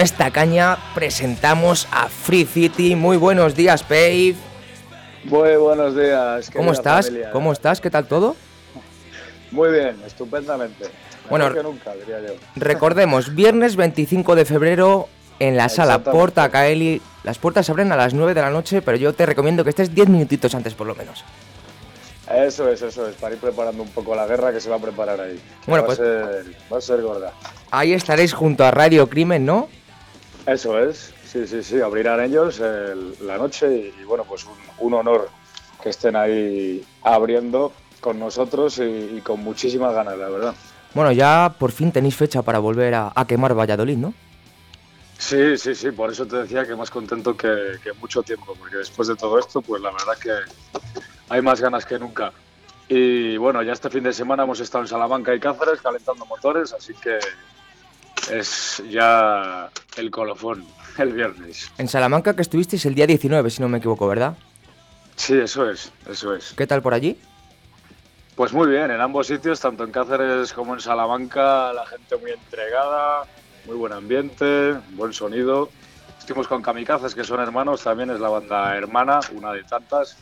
Esta caña presentamos a Free City. Muy buenos días, Pave. Muy buenos días. ¿Cómo estás? ¿Cómo estás? ¿Qué tal todo? Muy bien, estupendamente. Bueno, recordemos, viernes 25 de febrero en la sala Porta Caeli. Las puertas se abren a las 9 de la noche, pero yo te recomiendo que estés 10 minutitos antes por lo menos. Eso es, eso es, para ir preparando un poco la guerra que se va a preparar ahí. Bueno, pues va a ser gorda. Ahí estaréis junto a Radio Crimen, ¿no? Eso es, sí, sí, sí, abrirán ellos la noche y, bueno, pues un, honor que estén ahí abriendo con nosotros y, con muchísimas ganas, la verdad. Bueno, ya por fin tenéis fecha para volver a, quemar Valladolid, ¿no? Sí, sí, sí, por eso te decía que más contento que, que mucho tiempo, porque después de todo esto, pues la verdad que hay más ganas que nunca. Y bueno, ya este fin de semana hemos estado en Salamanca y Cáceres calentando motores, así que es ya el colofón el viernes. En Salamanca que estuvisteis el día 19, si no me equivoco, ¿verdad? Sí, eso es, eso es. ¿Qué tal por allí? Pues muy bien, en ambos sitios, tanto en Cáceres como en Salamanca, la gente muy entregada, muy buen ambiente, buen sonido. Estuvimos con Kamikazes, que son hermanos, también es la banda hermana, una de tantas.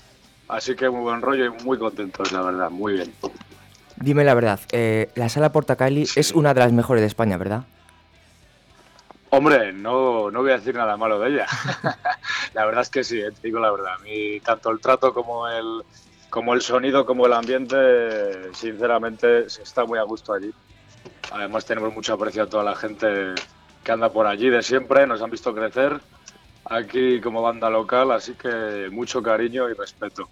Así que muy buen rollo y muy contentos, la verdad, muy bien. Dime la verdad, eh, la sala Portacali es una de las mejores de España, ¿verdad? Hombre, no, no voy a decir nada malo de ella. la verdad es que sí, eh, te digo la verdad. A mí tanto el trato como el, como el sonido como el ambiente, sinceramente, se está muy a gusto allí. Además tenemos mucho aprecio a toda la gente que anda por allí de siempre, nos han visto crecer aquí como banda local, así que mucho cariño y respeto.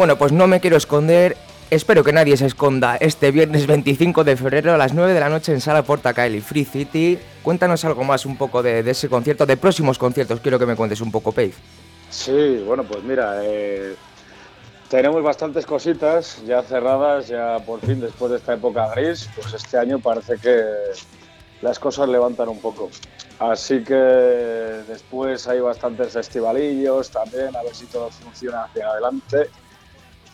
Bueno, pues no me quiero esconder. Espero que nadie se esconda este viernes 25 de febrero a las 9 de la noche en Sala Porta Caeli Free City. Cuéntanos algo más un poco de, ese concierto, de próximos conciertos. Quiero que me cuentes un poco, Pave. Sí, bueno, pues mira, eh, tenemos bastantes cositas ya cerradas, ya por fin después de esta época gris, pues este año parece que las cosas levantan un poco. Así que después hay bastantes festivalillos también, a ver si todo funciona hacia adelante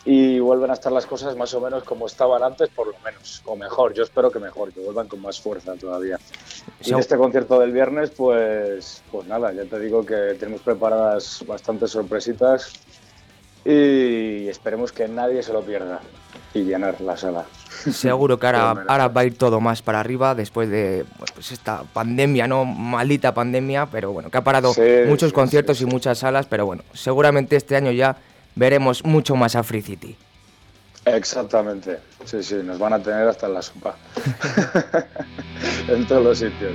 y vuelven a estar las cosas más o menos como estaban antes, por lo menos, o mejor. Yo espero que mejor, que vuelvan con más fuerza todavía. Y en este concierto del viernes, pues, pues nada, ya te digo que tenemos preparadas bastantes sorpresitas y esperemos que nadie se lo pierda y llenar la sala. Seguro que ahora, ahora va a ir todo más para arriba después de pues esta pandemia, ¿no? Maldita pandemia, pero bueno, que ha parado muchos conciertos y muchas salas, pero bueno, seguramente este año ya veremos mucho más a Free City. Exactamente, sí, sí, nos van a tener hasta en la sopa, en todos los sitios.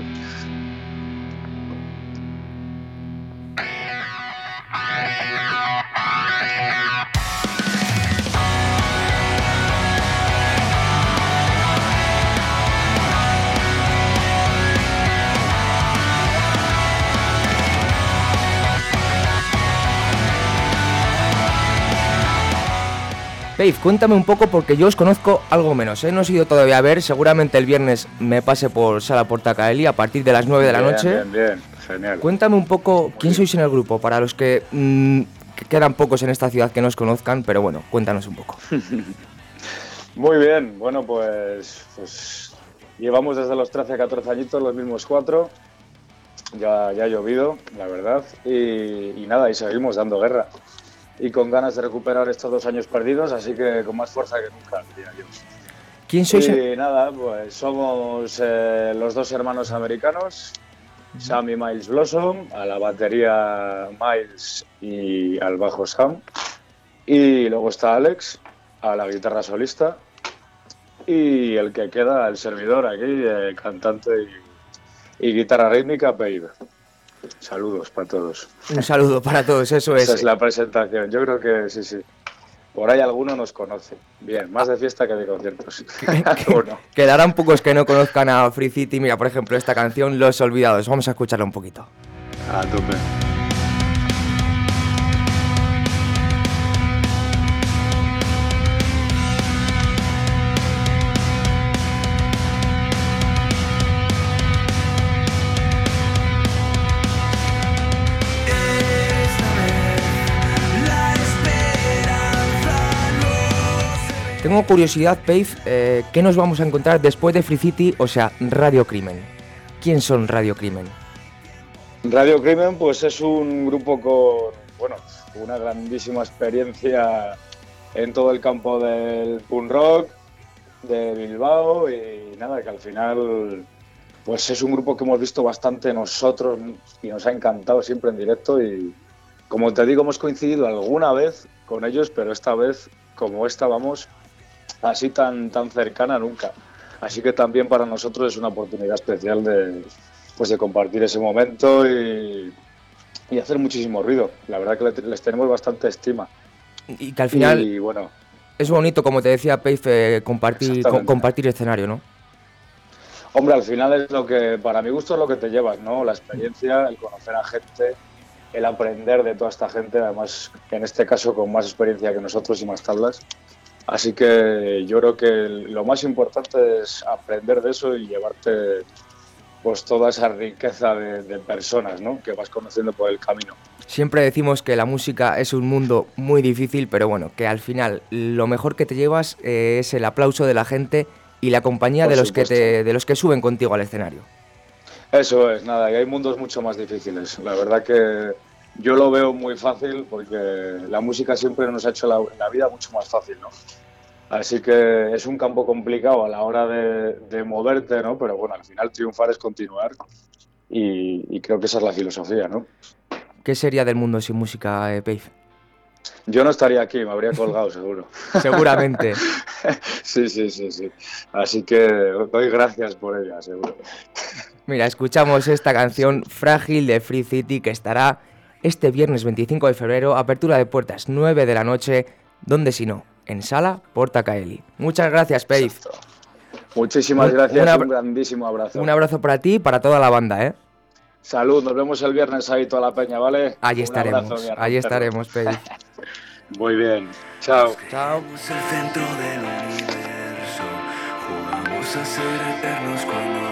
Dave, cuéntame un poco porque yo os conozco algo menos, ¿eh? no he ido todavía a ver, seguramente el viernes me pase por Sala Portacaeli a partir de las 9 de la noche. Bien, bien, genial. Cuéntame un poco quién sois en el grupo, para los que, mm, que quedan pocos en esta ciudad que no os conozcan, pero bueno, cuéntanos un poco. Muy bien, bueno, pues, pues, llevamos desde los 13 a 14 añitos los mismos cuatro. Ya, ya ha llovido, la verdad, y, nada, y seguimos dando guerra. Y con ganas de recuperar estos dos años perdidos, así que con más fuerza que nunca, diría yo. ¿Quién sois? Y nada, pues somos eh, los dos hermanos americanos, Sam y Miles Blossom, a la batería Miles y al bajo Sam. Y luego está Alex, a la guitarra solista y el que queda, el servidor aquí, eh, cantante y, guitarra rítmica, Babe. Saludos para todos. Un saludo para todos, eso es. Esa es la presentación. Yo creo que sí, sí. Por ahí alguno nos conoce. Bien, más de fiesta que de conciertos. Quedarán pocos que no conozcan a Free City. Mira, por ejemplo, esta canción, Los Olvidados. Vamos a escucharla un poquito. A tope. Tengo curiosidad, Pave, eh, ¿qué nos vamos a encontrar después de Free City, o sea, Radio Crimen? ¿Quién son Radio Crimen? Radio Crimen, pues es un grupo con, bueno, una grandísima experiencia en todo el campo del punk rock de Bilbao y nada, que al final pues es un grupo que hemos visto bastante nosotros y nos ha encantado siempre en directo y como te digo hemos coincidido alguna vez con ellos, pero esta vez como estábamos así tan, tan cercana nunca. Así que también para nosotros es una oportunidad especial de, pues de compartir ese momento y, y hacer muchísimo ruido. La verdad que les tenemos bastante estima. Y que al final bueno, es bonito, como te decía Peife, eh, compartir, compartir escenario, ¿no? Hombre, al final es lo que, para mi gusto es lo que te llevas, ¿no? La experiencia, el conocer a gente, el aprender de toda esta gente, además en este caso con más experiencia que nosotros y más tablas. Así que yo creo que lo más importante es aprender de eso y llevarte pues toda esa riqueza de, personas ¿no? que vas conociendo por el camino. Siempre decimos que la música es un mundo muy difícil, pero bueno, que al final lo mejor que te llevas eh, es el aplauso de la gente y la compañía de los, que de los que suben contigo al escenario. Eso es, nada, y hay mundos mucho más difíciles. La verdad que yo lo veo muy fácil porque la música siempre nos ha hecho la, vida mucho más fácil, ¿no? Así que es un campo complicado a la hora de, moverte, ¿no? Pero bueno, al final triunfar es continuar y, creo que esa es la filosofía, ¿no? ¿Qué sería del mundo sin música, eh, Yo no estaría aquí, me habría colgado seguro. Seguramente. sí, sí, sí, sí. Así que doy gracias por ella, seguro. Mira, escuchamos esta canción Frágil de Free City que estará este viernes 25 de febrero, apertura de puertas 9 de la noche, donde si no, en Sala Porta Caeli. Muchas gracias, Pave. Muchísimas gracias, un, grandísimo abrazo. Un abrazo para ti y para toda la banda, ¿eh? Salud, nos vemos el viernes ahí toda la peña, ¿vale? Allí estaremos, allí estaremos, Pave. Muy bien, chao. Chao. el centro del universo, jugamos a ser eternos cuando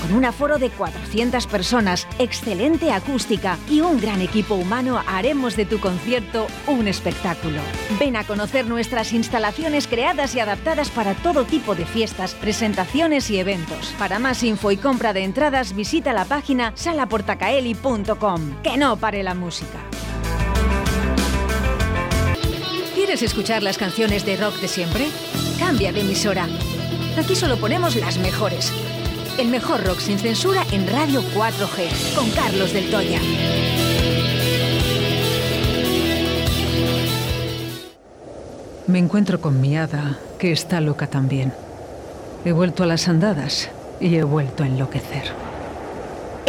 Con un aforo de 400 personas, excelente acústica y un gran equipo humano, haremos de tu concierto un espectáculo. Ven a conocer nuestras instalaciones creadas y adaptadas para todo tipo de fiestas, presentaciones y eventos. Para más info y compra de entradas, visita la página salaportacaeli.com. Que no pare la música. ¿Quieres escuchar las canciones de rock de siempre? Cambia de emisora. Aquí solo ponemos las mejores. El mejor rock sin censura en Radio 4G, con Carlos del Toya. Me encuentro con mi hada, que está loca también. He vuelto a las andadas y he vuelto a enloquecer.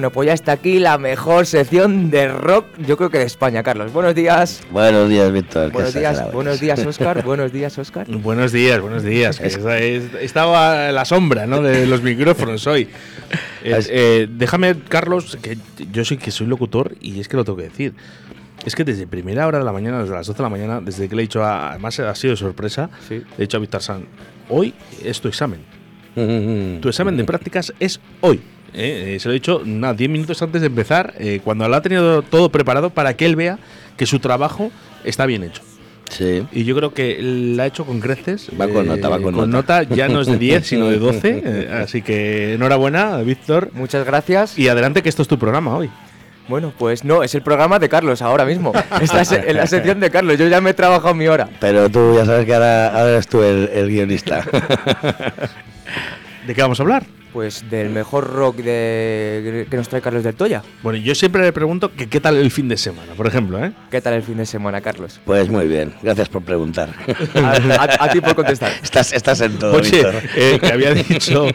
Bueno, pues ya está aquí la mejor sección de rock, yo creo que de España, Carlos. Buenos días. Buenos días, Víctor. Buenos días, buenos días, Oscar. buenos días, Oscar. Buenos días, buenos días. estaba a la sombra ¿no? de los micrófonos hoy. Eh, eh, déjame, Carlos, que yo sí que soy locutor y es que lo tengo que decir. Es que desde primera hora de la mañana, desde las 12 de la mañana, desde que le he dicho, a, además ha sido sorpresa, Sí. le he dicho a Víctor San, hoy es tu examen. Tu examen de prácticas es hoy. ¿Eh? Eh, se lo he dicho nada, 10 minutos antes de empezar, eh, cuando lo ha tenido todo preparado para que él vea que su trabajo está bien hecho. Sí. Y yo creo que la ha hecho con creces. eh, Va con nota, va con nota. ya no es de 10, sino de 12. eh, así que enhorabuena, Víctor. Muchas gracias. Y adelante, que esto es tu programa hoy. Bueno, pues no, es el programa de Carlos ahora mismo. Estás en la sección de Carlos, yo ya me he trabajado mi hora. Pero tú ya sabes que ahora, ahora eres tú el, el guionista. ¿De qué vamos a hablar? Pues del mejor rock de, que nos trae Carlos del Toya. Bueno, yo siempre le pregunto que qué tal el fin de semana, por ejemplo, ¿eh? ¿Qué tal el fin de semana, Carlos? Pues muy bien, gracias por preguntar. A, a- a ti por contestar. Estás, estás en todo, Oye, eh, que había dicho,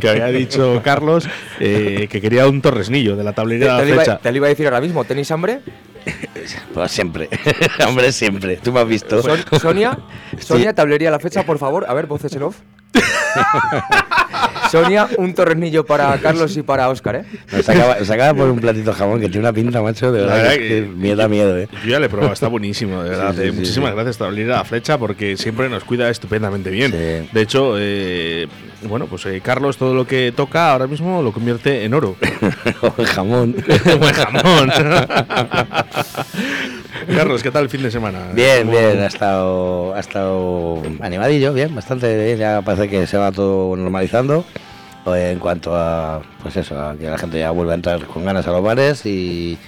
que había dicho Carlos eh, que quería un torresnillo de la Te, te lo iba, flecha. te lo iba a decir ahora mismo, ¿tenéis hambre? pues siempre. Hombre, siempre. Tú me has visto. Sonia, Sonia, te hablaría la fecha, por favor. A ver, voces en off. Sonia, un tornillo para Carlos y para Oscar, ¿eh? Nos acaba, por un platito de jamón que tiene una pinta, macho, de verdad. que, me da miedo, ¿eh? Yo ya le he probado, está buenísimo, de verdad. Eh. Muchísimas gracias por abrir la flecha porque siempre nos cuida estupendamente bien. De hecho, eh, bueno, pues eh, Carlos todo lo que toca ahora mismo lo convierte en oro. o en jamón. o en jamón. Carlos, ¿qué tal el fin de semana? Bien, bien, ha estado, ha estado animadillo, bien, bastante bien, ya parece que se va todo normalizando en cuanto a, pues eso, a que la gente ya vuelve a entrar con ganas a los bares y,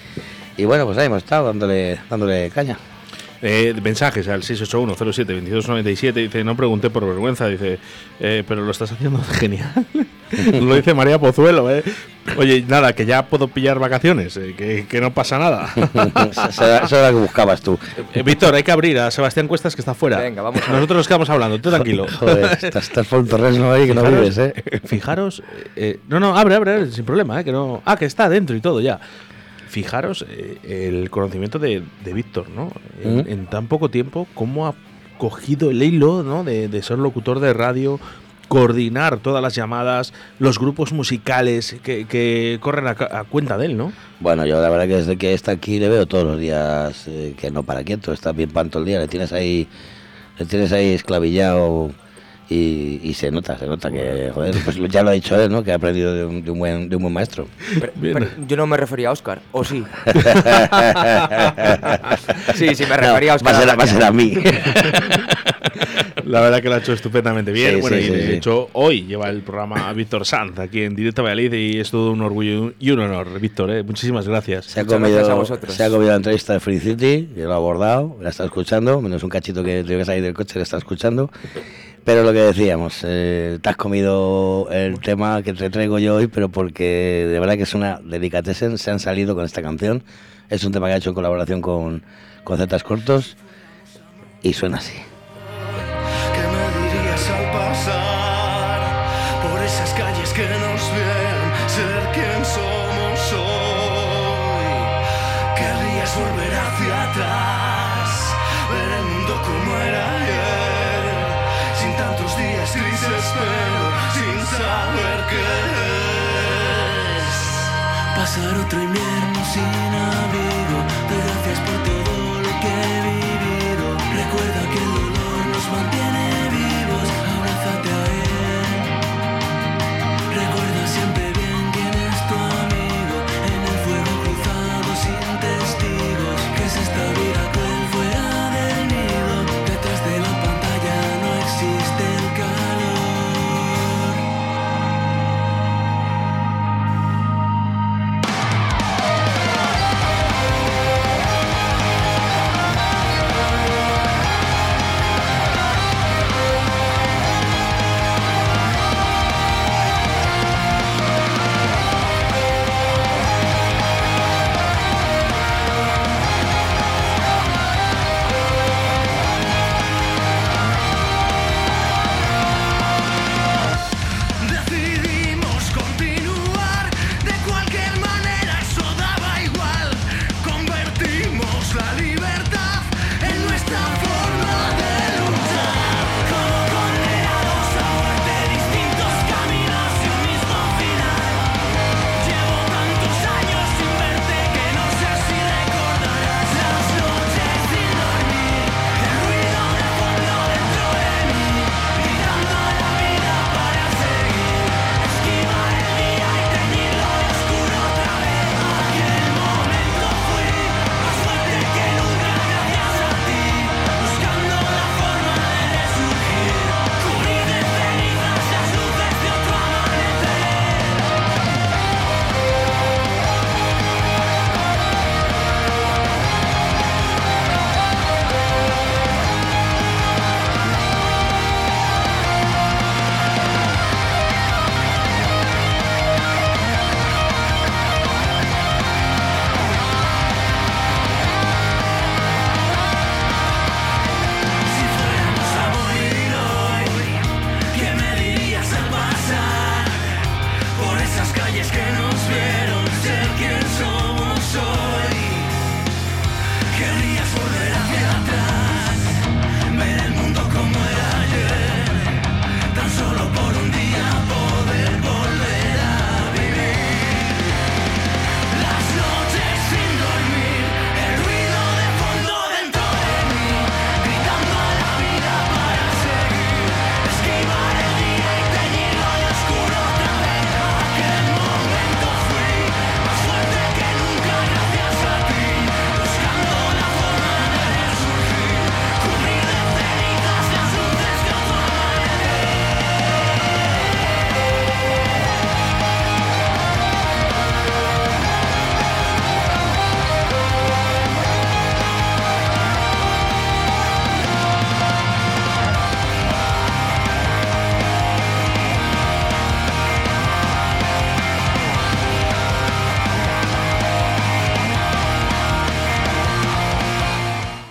y bueno, pues ahí hemos estado dándole, dándole caña. Eh, mensajes al 681072297 dice no pregunté por vergüenza. Dice eh, pero lo estás haciendo genial lo dice María Pozuelo eh. oye nada que ya puedo pillar vacaciones eh, que, no pasa nada. Eso era lo que buscabas tú. Víctor hay que abrir a Sebastián Cuestas que está fuera. Venga vamos nosotros nos quedamos hablando tú tranquilo. Joder, estás, estás por el ahí que no vives eh fijaros no no abre abre sin problema que no ah que está adentro y todo ya. Fijaros eh, el conocimiento de, Víctor, ¿no? En, tan poco tiempo, cómo ha cogido el hilo, ¿no? De, ser locutor de radio, coordinar todas las llamadas, los grupos musicales que, corren a, cuenta de él, ¿no? Bueno, yo la verdad que desde que está aquí le veo todos los días eh, que no para quieto, está bien panto el día, le tienes ahí, le tienes ahí esclavillado y, se nota, se nota que, joder, pues ya lo ha dicho él, ¿no? Que ha aprendido de un, buen, de un buen maestro. yo no me refería a Oscar, ¿o sí? sí, sí, me refería a Oscar. Va a ser, a, mí. La verdad que lo ha hecho estupendamente bien. bueno, y de hecho, hoy lleva el programa Víctor Sanz aquí en Directo Valladolid y es todo un orgullo y un honor, Víctor. ¿eh? Muchísimas gracias. Se ha, comido, a vosotros. se ha comido la entrevista de Free City, yo lo ha abordado, la está escuchando, menos un cachito que tengo que salir del coche, la está escuchando. Pero lo que decíamos, eh, te has comido el tema que te traigo yo hoy, pero porque de verdad que es una delicatessen, se han salido con esta canción. Es un tema que ha hecho en colaboración con, con Zetas Cortos y suena así.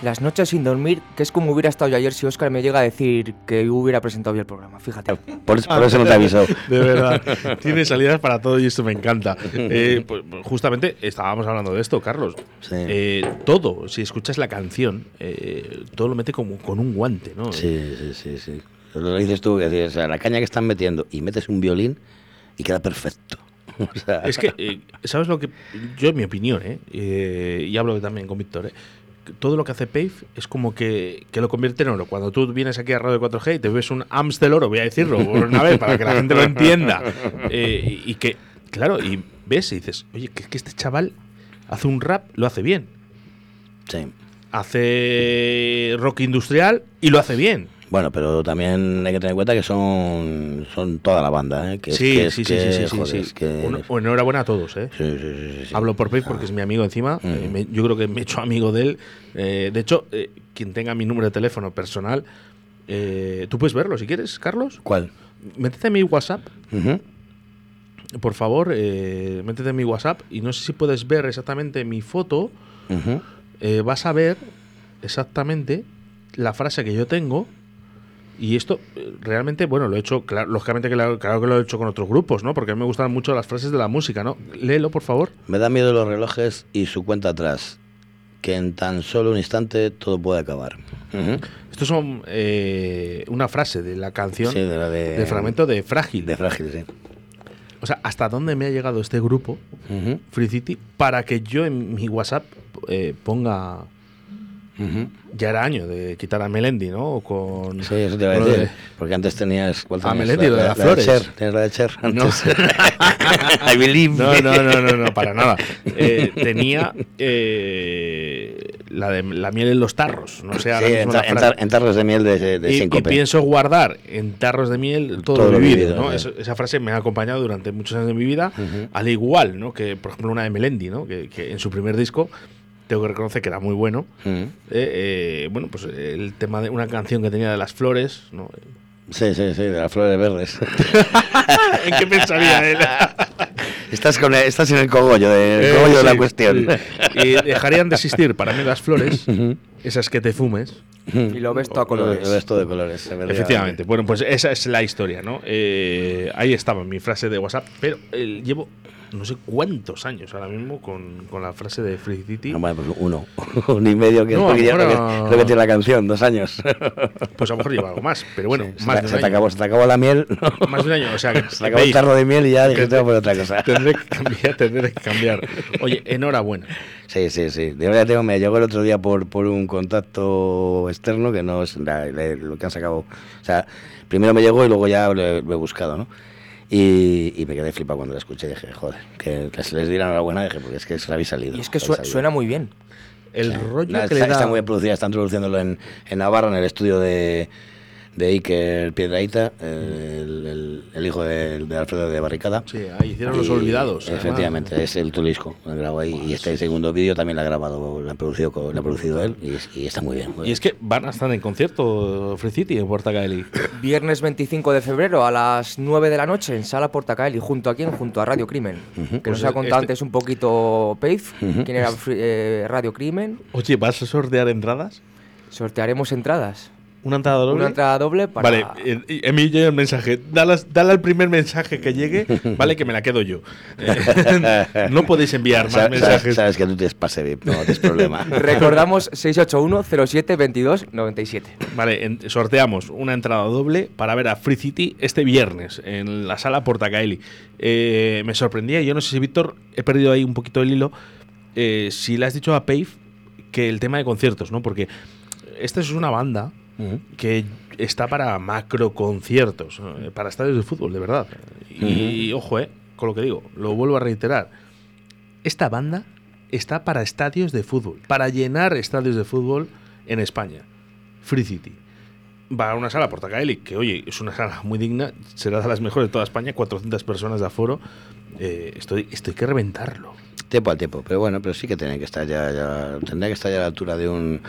Las noches sin dormir, que es como hubiera estado yo ayer si Oscar me llega a decir que hubiera presentado bien el programa, fíjate. Por, eso no te avisó. De verdad, tiene salidas para todo y esto me encanta. Eh, pues, justamente estábamos hablando de esto, Carlos. Eh, todo, si escuchas la canción, eh, todo lo mete como con un guante, ¿no? Sí, sí, sí, sí. Lo dices tú, que o sea, la caña que están metiendo y metes un violín y queda perfecto. Es que, ¿sabes lo que? Yo, en mi opinión, ¿eh? y hablo también con Víctor, ¿eh? Todo lo que hace Pave es como que, lo convierte en oro. Cuando tú vienes aquí a Radio 4G y te ves un Amstel oro, voy a decirlo por una vez para que la gente lo entienda, eh, y, que, claro, y ves y dices, oye, que, que este chaval hace un rap, lo hace bien. Sí. Hace rock industrial y lo hace bien. Bueno, pero también hay que tener en cuenta que son, son toda la banda, ¿eh? Que sí, sí, sí, sí, sí, enhorabuena a todos, ¿eh? Sí, sí, sí. Hablo por Pave porque es mi amigo encima. Eh, yo creo que me he hecho amigo de él. Eh, de hecho, eh, quien tenga mi número de teléfono personal, tú puedes verlo si quieres, Carlos. ¿Cuál? Métete en mi WhatsApp. Por favor, métete en mi WhatsApp y no sé si puedes ver exactamente mi foto. vas a ver exactamente la frase que yo tengo y esto eh, realmente, bueno, lo he hecho, claro, lógicamente que claro que lo he hecho con otros grupos, ¿no? Porque a mí me gustan mucho las frases de la música, ¿no? Léelo, por favor. Me da miedo los relojes y su cuenta atrás, que en tan solo un instante todo puede acabar. Esto son eh, una frase de la canción, sí, de, del fragmento de Frágil. De Frágil, sí. O sea, ¿hasta dónde me ha llegado este grupo, Free City, para que yo en mi WhatsApp eh, ponga ya era año de quitar a Melendi, ¿no? Con, sí, eso te iba a decir. porque antes tenías. a Melendi, lo de las flores. Cher, tienes la de Cher. No. I believe. No, no, no, no, no para nada. Eh, tenía eh, la de la miel en los tarros. No sé, sí, en, tarros de miel de, de y, y, pienso guardar en tarros de miel todo, lo vivido. ¿no? esa frase me ha acompañado durante muchos años de mi vida, al igual ¿no? que, por ejemplo, una de Melendi, ¿no? que, que en su primer disco tengo que reconocer que era muy bueno. Mm. Eh, eh, bueno, pues el tema de una canción que tenía de las flores, ¿no? Sí, sí, sí, de las flores verdes. ¿En qué pensaría él? estás, con estás en el cogollo, de, el cogollo de la cuestión. Y dejarían de existir para mí las flores, esas que te fumes. Y lo ves todo a colores. Lo ves todo de colores. Efectivamente. Bueno, pues esa es la historia, ¿no? Eh, ahí estaba mi frase de WhatsApp, pero llevo no sé cuántos años ahora mismo con, con la frase de Free City. No, bueno, pues uno, un y medio que, no, que, que, tiene la canción, dos años. Pues a lo mejor lleva algo más, pero bueno, más se, de se, te acabó, se te acabó la miel. Más de un año, o sea, que se acabó el tarro de miel y ya tengo por otra cosa. Tendré que cambiar, tendré que cambiar. Oye, enhorabuena. Sí, sí, sí. De verdad tengo, me llegó el otro día por, por un contacto externo que no es la, la, lo que han sacado. O sea, primero me llegó y luego ya lo he, lo he buscado, ¿no? Y, me quedé flipado cuando la escuché. Dije, joder, que, se les diera enhorabuena, dije, porque es que se la habéis salido. Y es que suena muy bien. El rollo que está, le da... está, muy bien producida, están produciéndolo en, en Navarra, en el estudio de, de Iker Piedraíta, el, el, hijo de, de, Alfredo de Barricada. Sí, ahí hicieron los olvidados. Efectivamente, es el Tulisco, lo grabó ahí. Y este segundo vídeo también lo ha grabado, lo ha producido, lo ha producido él y, y está muy bien, y es que van a estar en concierto Free City en Portacaeli. Viernes 25 de febrero a las 9 de la noche en Sala Portacaeli, junto a quién? Junto a Radio Crimen. Uh -huh. Que pues nos ha contado este... antes un poquito Pave, uh -huh. quién era eh, Radio Crimen. Oye, ¿vas a sortear entradas? Sortearemos entradas. ¿Una entrada doble? Una entrada doble para. Vale, eh, envío el mensaje. Dale, dale, al primer mensaje que llegue, vale, que me la quedo yo. No podéis enviar más mensajes. Sabes, que tú tienes pase VIP, no tienes problema. Recordamos 681 07 22 97. Vale, sorteamos una entrada doble para ver a Free City este viernes en la sala Portacaeli. Eh, me sorprendía, yo no sé si Víctor, he perdido ahí un poquito el hilo, eh, si le has dicho a Pave que el tema de conciertos, ¿no? Porque esta es una banda que está para macro conciertos, para estadios de fútbol, de verdad. Y, ojo, eh, con lo que digo, lo vuelvo a reiterar. Esta banda está para estadios de fútbol, para llenar estadios de fútbol en España. Free City. Va a una sala Portacaeli, que oye, es una sala muy digna, será de las mejores de toda España, 400 personas de aforo. Eh, estoy, estoy que reventarlo. Tiempo al tiempo, pero bueno, pero sí que tiene que estar ya, ya tendría que estar ya a la altura de un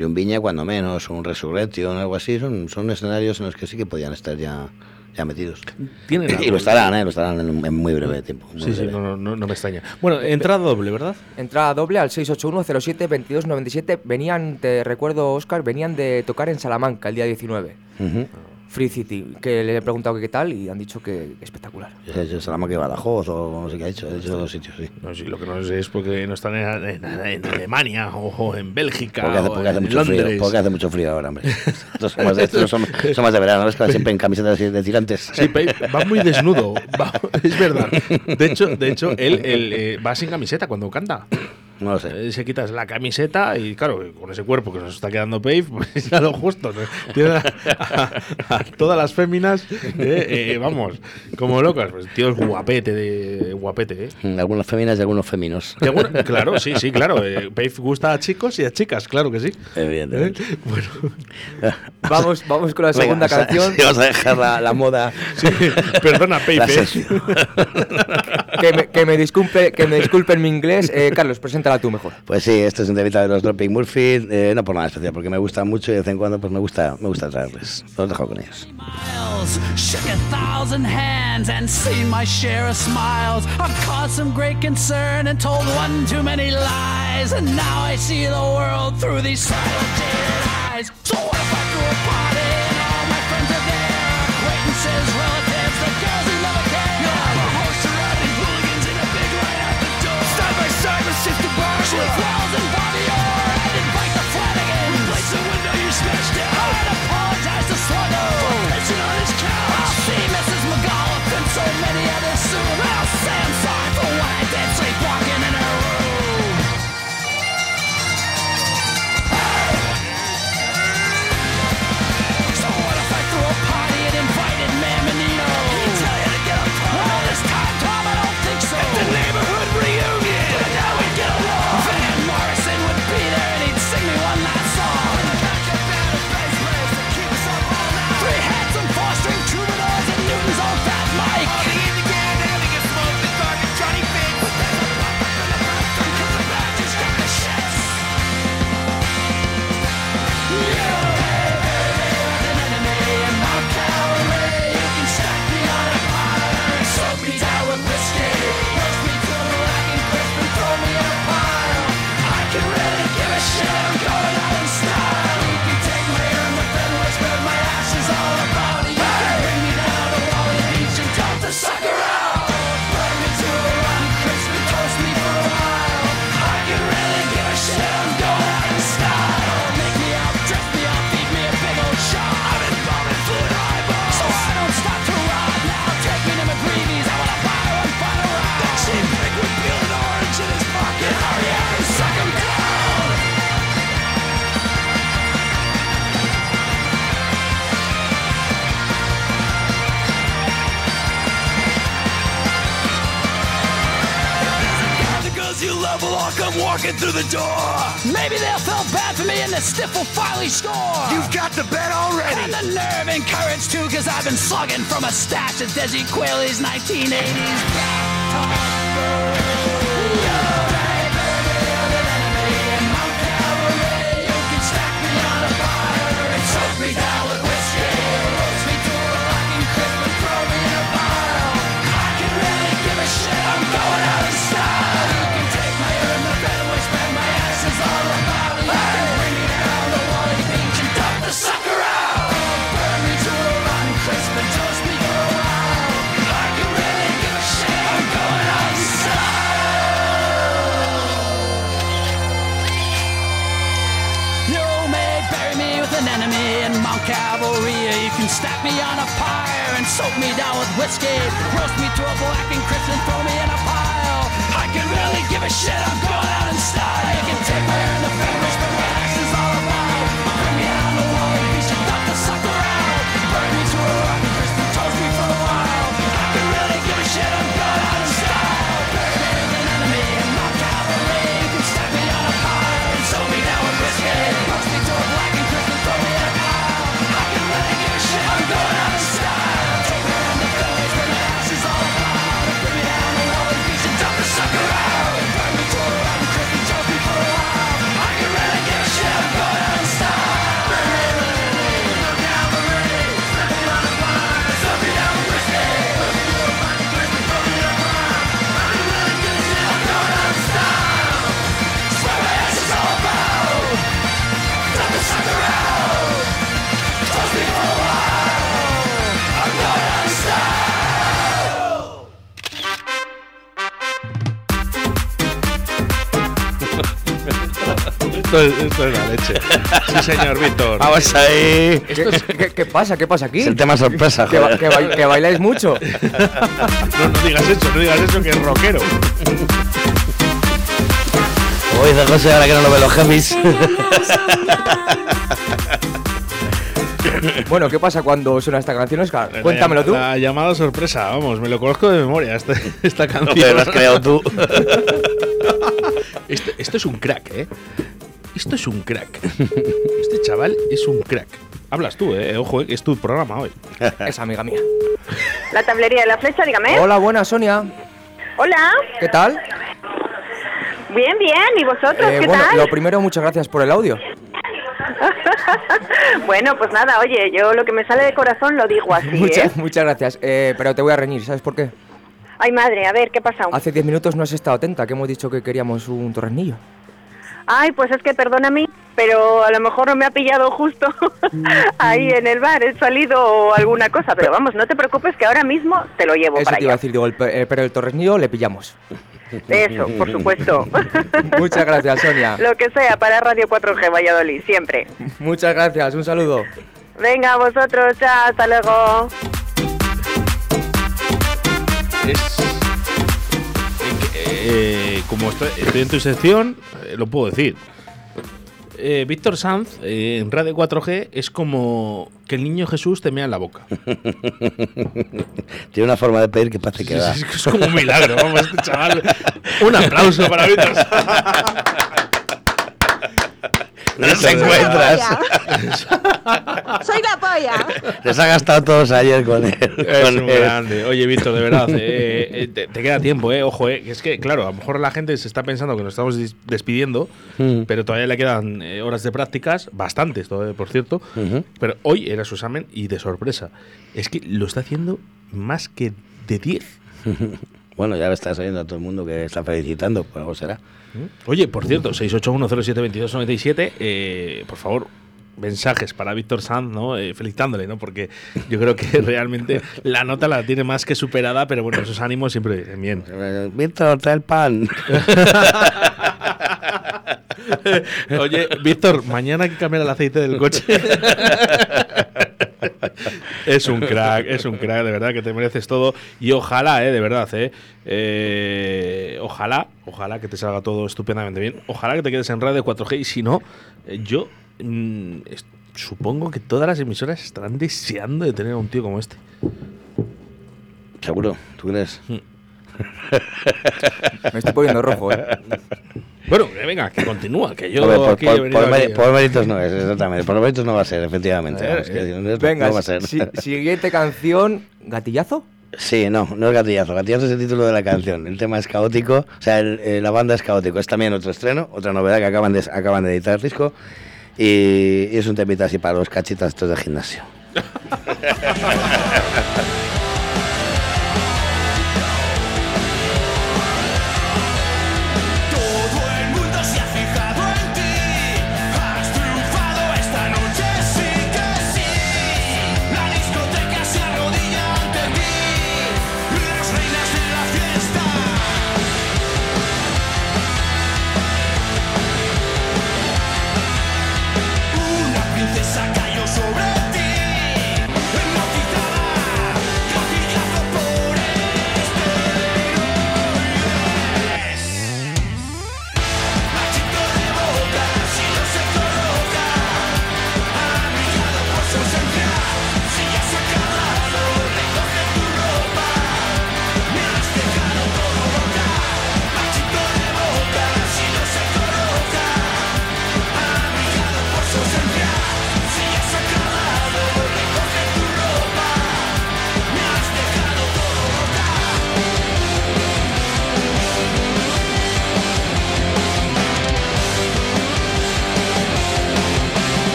de un Viña cuando menos, un Resurrection, algo así, son, son escenarios en los que sí que podían estar ya, ya metidos. y lo estarán, ¿eh? lo estarán en, muy breve tiempo. sí, sí, no, no, no, me extraña. Bueno, entrada doble, ¿verdad? Entrada doble al 681-07-2297. Venían, te recuerdo, Oscar, venían de tocar en Salamanca el día 19. Free City, que le he preguntado qué tal y han dicho que espectacular. Es Salamanca y Badajoz o no sé qué ha hecho, ha dicho dos sitios, sí. No, sí. Lo que no sé es porque no están en, Alemania o, en Bélgica porque hace, porque hace mucho Frío, porque hace mucho frío ahora, hombre. Estos son más de, estos son, más de verano, ¿no? Es que siempre en camisetas de tirantes. Sí, va muy desnudo, es verdad. De hecho, de hecho él, él eh, va sin camiseta cuando canta. No lo sé. Eh, se quitas la camiseta y, claro, con ese cuerpo que nos está quedando Pave, pues ya lo justo. Tiene a, todas las féminas, eh, eh, vamos, como locas. Pues tío es guapete, de, guapete. ¿eh? Algunas féminas y algunos féminos. claro, sí, sí, claro. Pave gusta a chicos y a chicas, claro que sí. Evidentemente. Bueno. vamos, vamos con la segunda canción. vamos a dejar la, moda. perdona, Pave. que, me, que, me disculpe, que me disculpen mi inglés. Carlos, presenta tú mejor. Pues sí, este es un temita de los Dropping Murphy, eh, no por nada especial, porque me gusta mucho y de vez en cuando pues me gusta, me gusta traerles. Los dejo con ellos. Shook a thousand hands and seen my share of smiles. I've caused some great concern and told one too many lies. And now I see the world through these silent eyes. So what if I threw a party and all my friends are there? Acquaintances, relatives, Two thousand Desi Quayle is 1980s. Calvary. You can stack me on a pyre and soak me down with whiskey. Roast me to a blackened crisp and throw me in a pile. I can really give a shit, I'm going out in style. You can take my hair in the fingers, but my axe Esto es, esto es la leche. Sí, señor Víctor. Vamos ahí. ¿Qué, qué- qué pasa? ¿Qué pasa aquí? Es el tema sorpresa, Que, ba- joder. que ba- que bailáis mucho. No, no digas eso, no digas eso, que es rockero. Dice José, ahora que no lo ve los jefes. Bueno, ¿qué pasa cuando suena esta canción, Oscar? Cuéntamelo tú. La llamada sorpresa, vamos, me lo conozco de memoria, esta, esta canción. Lo has creado tú. Esto, esto es un crack, ¿eh? Esto es un crack. Este chaval es un crack. Hablas tú, ¿eh? Ojo, eh, que es tu programa hoy. Es amiga mía. La tablería de la flecha, dígame. Hola, buenas, Sonia. Hola. ¿Qué tal? Bien, bien. ¿Y vosotros Eh, qué bueno, tal? lo primero, muchas gracias por el audio. bueno, pues nada, oye, yo lo que me sale de corazón lo digo así, ¿eh? muchas, muchas gracias. Eh, pero te voy a reñir, ¿sabes por qué? Ay, madre, a ver, ¿qué pasa? Hace 10 minutos no has estado atenta, que hemos dicho que queríamos un torrenillo. Ay, pues es que perdóname, pero a lo mejor no me ha pillado justo ahí en el bar, he salido o alguna cosa, pero vamos, no te preocupes que ahora mismo te lo llevo Eso para te iba a allá. decir, digo, el eh, pero el torrenillo le pillamos. Eso, por supuesto. Muchas gracias, Sonia. lo que sea para Radio 4G Valladolid, siempre. Muchas gracias, un saludo. Venga, vosotros, chao, hasta luego. Es. eh, como estoy, estoy en tu sección, eh, lo puedo decir. Eh, Víctor Sanz eh, en Radio 4G es como que el niño Jesús te mea en la boca. Tiene una forma de pedir que parece que da. Es, es como un milagro, vamos, este chaval. Un aplauso para Víctor Sanz. No te encuentras. Soy la polla. Les ha gastado todos ayer con él. Es con un él. grande. Oye, Víctor, de verdad, eh, eh, te, te queda tiempo, eh. Ojo, eh. que Es que, claro, a lo mejor la gente se está pensando que nos estamos despidiendo, Mm. pero todavía le quedan eh, horas de prácticas, bastantes todavía, por cierto. Ujú. Pero hoy era su examen y de sorpresa. Es que lo está haciendo más que de 10. Bueno, ya lo estás oyendo a todo el mundo que está felicitando, pues algo será. Oye, por cierto, 681072297, eh, por favor, mensajes para Víctor Sanz, ¿no? Eh, felicitándole, ¿no? Porque yo creo que realmente la nota la tiene más que superada, pero bueno, esos ánimos siempre bien. Víctor, trae el pan. Oye, Víctor, mañana hay que cambiar el aceite del coche. es un crack, es un crack, de verdad que te mereces todo. Y ojalá, eh, de verdad, eh, eh, ojalá, ojalá que te salga todo estupendamente bien. Ojalá que te quedes en radio 4G y si no, eh, yo mm, supongo que todas las emisoras estarán deseando de tener a un tío como este. Seguro, ¿tú crees? Me estoy poniendo rojo, ¿eh? Bueno, que venga, que continúa, que yo Hombre, por, aquí por- he por aquí- por méritos no es, exactamente. Por méritos no va a ser, efectivamente. Eh, que eh, Venga, no va a ser. si- siguiente canción, ¿gatillazo? Sí, no, no es gatillazo. Gatillazo es el título de la canción. El tema es caótico, o sea, el- eh, la banda es caótico. Es también otro estreno, otra novedad que acaban de, acaban de editar el disco. Y, y es un temita así para los cachitas estos de gimnasio.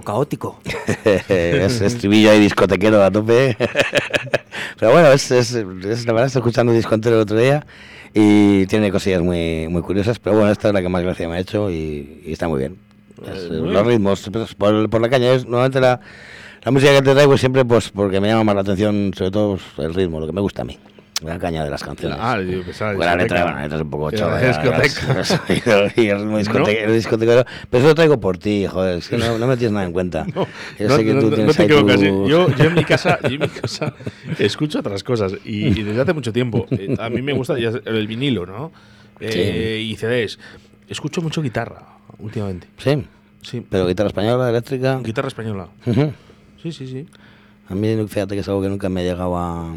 caótico. es estribillo ahí discotequero a tope. Pero bueno, es, es, es, la verdad, estoy escuchando un disco entero el otro día y tiene cosillas muy, muy curiosas, pero bueno, esta es la que más gracia me ha hecho y, y está muy bien. Es, muy los ritmos, pues, por, por la caña, es normalmente la, la música que te traigo siempre pues porque me llama más la atención, sobre todo pues, el ritmo, lo que me gusta a mí. La caña de las canciones. Ah, yo pensaba Porque la letra, discoteca. bueno, la letra es un poco chorra. discoteca. y el ritmo discote- ¿No? Pero eso lo traigo por ti, joder. Es que no, no me tienes nada en cuenta. No, Yo sé que tú tienes. Yo, yo en mi casa, yo en mi casa escucho otras cosas y, y desde hace mucho tiempo. Eh, A mí me gusta el vinilo, ¿no? Eh, Y CDs. Escucho mucho guitarra últimamente. Sí. Sí. Pero guitarra española, eléctrica. Guitarra española. Sí, sí, sí. A mí, fíjate que es algo que nunca me ha llegado a,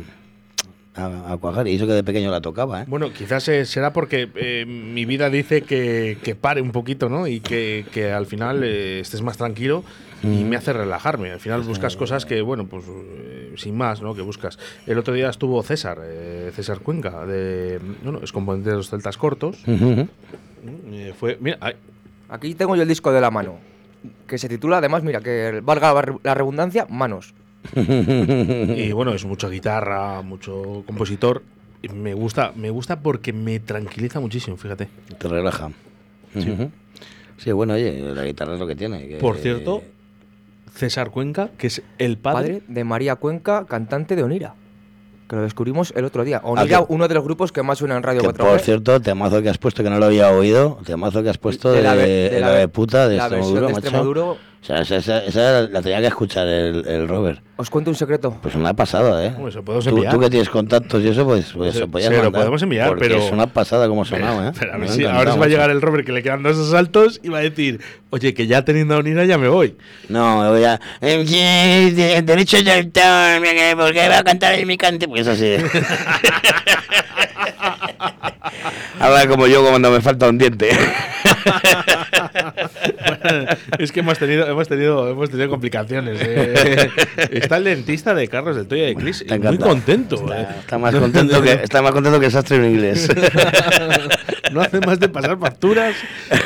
a, a cuajar. Y eso que de pequeño la tocaba, ¿eh? Bueno, quizás eh, será porque eh, mi vida dice que, que pare un poquito, ¿no? Y que, que al final eh, estés más tranquilo y me hace relajarme. Al final buscas cosas que, bueno, pues eh, sin más, ¿no? Que buscas. El otro día estuvo César, eh, César Cuenca, de, bueno, es componente de los Celtas Cortos. Eh, fue, mira, ay, Aquí tengo yo el disco de la mano, que se titula, además, mira, que valga la redundancia, Manos. Y bueno, es mucha guitarra, mucho compositor. Y me gusta, me gusta porque me tranquiliza muchísimo, fíjate. Te relaja. Sí. Bueno, oye, la guitarra es lo que tiene. que- Por cierto, César Cuenca, que es el padre, Padre de María Cuenca, cantante de Onira. Que lo descubrimos el otro día. Onira, que- uno de los grupos que más suena en Radio Que 4 por cierto, temazo que has puesto que no lo había oído, temazo que has puesto de, De la de de la de puta de la versión Extremoduro, de macho. Extremoduro. Sea, esa, esa- esa la tenía que escuchar el, el Robert. Os cuento un secreto. Pues una pasada, ¿eh? Podemos tú, enviar. tú que tienes contactos y eso, pues, pues Se- se podías se lo podemos enviar, porque pero- es una pasada como ha sonado, ¿eh? Pero a Me ver si, ahora se va a llegar el Robert que le quedan dos asaltos y va a decir, oye, que ya teniendo a ya me voy. No, voy a... eh, Derecho de autor, mira, ¿por qué va a cantar en mi cante? Pues así. Habla como yo cuando me falta un diente. es que hemos tenido, hemos tenido, hemos tenido complicaciones. eh. Está el dentista de Carlos del Toya de Cris Está muy contento. Está, eh. está más contento que está más contento que sastre en inglés. no hace más de pasar facturas.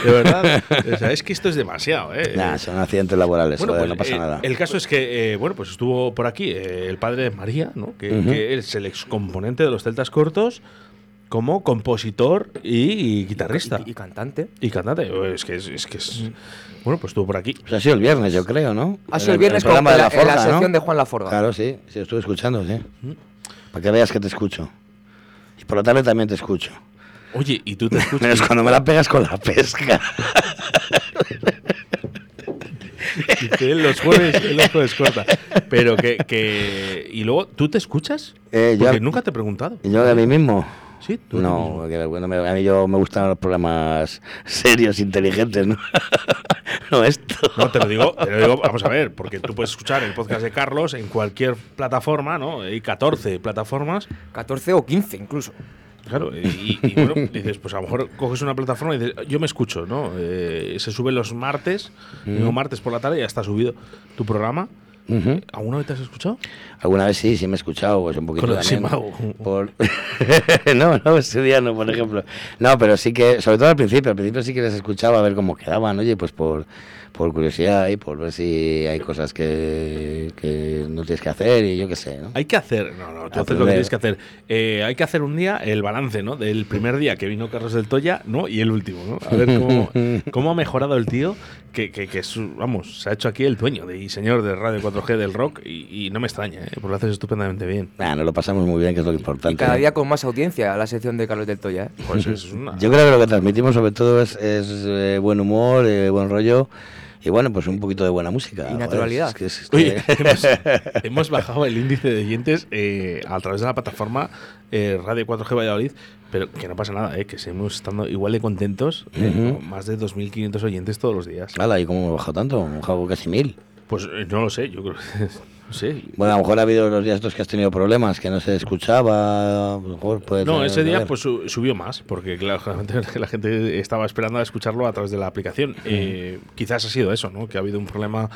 De verdad. O sea, es que esto es demasiado. ¿eh? Nah, son accidentes laborales, Bueno, joder, pues, no pasa eh, nada. El caso es que, eh, bueno, pues estuvo por aquí eh, el padre de María, ¿no? Que, Ujú. que es el excomponente de los Celtas Cortos como compositor y, y guitarrista. Y, y cantante. Y cantante. Es que es, es que es. Bueno, pues estuvo por aquí. Pues ha sido el viernes, yo creo, ¿no? Ha sido el viernes con la, en la Forja, ¿no? sección de Juan Laforga. Claro, sí, sí, estuve escuchando, sí. Para que veas que te escucho. Y por la tarde también te escucho. Oye, ¿y tú te escuchas? Menos cuando me la pegas con la pesca. Él los jueves, él los jueves corta. Pero que, que. Y luego, ¿tú te escuchas? Eh, yo- Porque nunca te he preguntado. ¿Y yo de mí mismo? Sí, tú No, bueno, me- a mí yo me gustan los programas serios, inteligentes, ¿no? no esto. No, te lo digo, te lo digo, vamos a ver, porque tú puedes escuchar el podcast de Carlos en cualquier plataforma, ¿no? Hay 14 plataformas. 14 o 15 incluso. Claro, y, y bueno, dices, pues a lo mejor coges una plataforma y dices, yo me escucho, ¿no? Eh, se sube los martes, Mm. digo martes por la tarde, ya está subido tu programa. ¿Alguna vez te has escuchado? Alguna vez sí, sí me he escuchado, pues un poquito Con. Simao. Por... no, no, estudiando, por ejemplo. No, pero sí que, sobre todo al principio, al principio sí que les escuchaba a ver cómo quedaban, oye, pues por, por curiosidad y por ver si hay cosas que, que no tienes que hacer y yo qué sé, ¿no? Hay que hacer, no, no, tú haces lo que tienes que hacer. Eh, hay que hacer un día el balance, ¿no? Del primer día que vino Carlos del Toya, ¿no? Y el último, ¿no? A ver cómo, cómo ha mejorado el tío, que, que, que es, vamos, se ha hecho aquí el dueño de, y señor de Radio 4G del rock, y, y no me extraña, ¿eh? Porque lo haces estupendamente bien. Nah, nos lo pasamos muy bien, que es lo Y importante. cada ¿no? día con más audiencia la sección de Carlos del Toya. ¿eh? Pues es una. Yo creo que lo que transmitimos sobre todo es, es, eh, buen humor, eh, buen rollo y bueno, pues un poquito de buena música. Y naturalidad. es que es- es que- Oye, hemos, hemos bajado el índice de oyentes eh, a través de la plataforma eh, Radio 4G Valladolid, pero que no pasa nada, eh, que seguimos estando igual de contentos, eh, Ujú. con más de 2.500 oyentes todos los días. Hala, ¿y cómo hemos bajado tanto? Hemos bajado casi mil. Pues eh, no lo sé, yo creo que. No sé. Bueno, a lo mejor ha habido los días estos que has tenido problemas, que no se escuchaba, a lo mejor puede No, ese día pues su- subió más, porque claro, claramente la gente estaba esperando a escucharlo a través de la aplicación. Eh, quizás ha sido eso, ¿no? Que ha habido un problema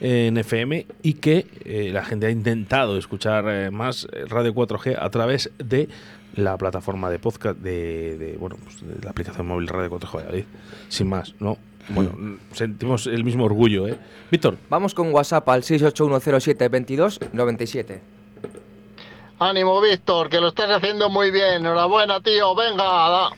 en FM y que eh, la gente ha intentado escuchar eh, más Radio 4G a través de la plataforma de podcast de, de, bueno pues, de la aplicación móvil Radio 4G Valladolid. Sin más, ¿no? Bueno, sentimos el mismo orgullo, ¿eh? Víctor. Vamos con WhatsApp al 681072297. Ánimo, Víctor, que lo estás haciendo muy bien. Enhorabuena, tío. Venga, da.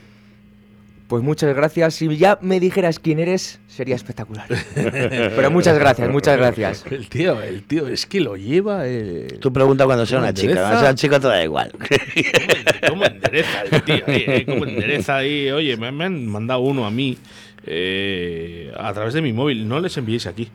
Pues muchas gracias. Si ya me dijeras quién eres, sería espectacular. Pero muchas gracias, muchas gracias. El tío, el tío, es que lo lleva. eh, Tú pregunta cuando sea ¿Cómo una chica. Cuando sea un chico te da igual. ¿Cómo endereza el tío? eh, ¿Cómo endereza ahí? Oye, me, me han mandado uno a mí eh, a través de mi móvil. No les enviéis aquí.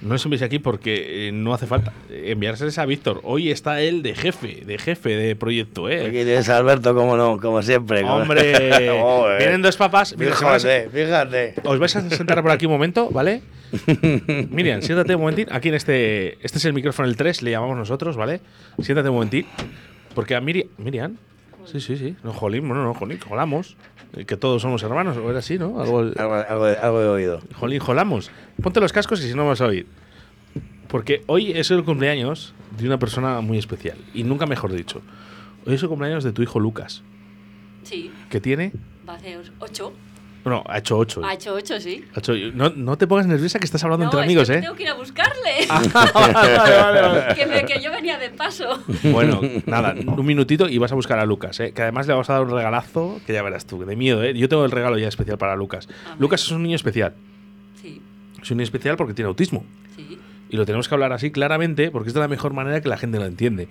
No les enviéis aquí porque eh, no hace falta enviárseles a Víctor. Hoy está él de jefe, de jefe de proyecto, ¿eh? Aquí tienes a Alberto, como no, como siempre. como- Hombre, vienen dos a- Fíjate, fíjate. Os vais a sentar por aquí un momento, ¿vale? Miriam, siéntate un momentín. Aquí en este. Este es el micrófono el 3, le llamamos nosotros, ¿vale? Siéntate un momentín. Porque a Miriam. Miriam. Sí, sí, sí. No, jolín, bueno, no, jolín, jolamos. Eh, Que todos somos hermanos, o era así, ¿no? Algo, algo, algo, algo he oído. Jolín, jolamos. Ponte los cascos y si no vas a oír. Porque hoy es el cumpleaños de una persona muy especial. Y nunca mejor dicho. Hoy es el cumpleaños de tu hijo Lucas. Sí, Que tiene. va a hacer ocho. Bueno, ha hecho 8. Ha hecho ocho, sí. No, no te pongas nerviosa que estás hablando No, entre es amigos, que ¿eh? Tengo que ir a buscarle. vale, vale, vale. que, me- que yo venía de paso. Bueno, nada, un minutito y vas a buscar a Lucas, ¿eh? que además le vamos a dar un regalazo que ya verás tú, de miedo. ¿eh? Yo tengo el regalo ya especial para Lucas. Lucas es un niño especial. Sí. Es un niño especial porque tiene autismo. Sí. Y lo tenemos que hablar así claramente porque es de la mejor manera que la gente lo entiende.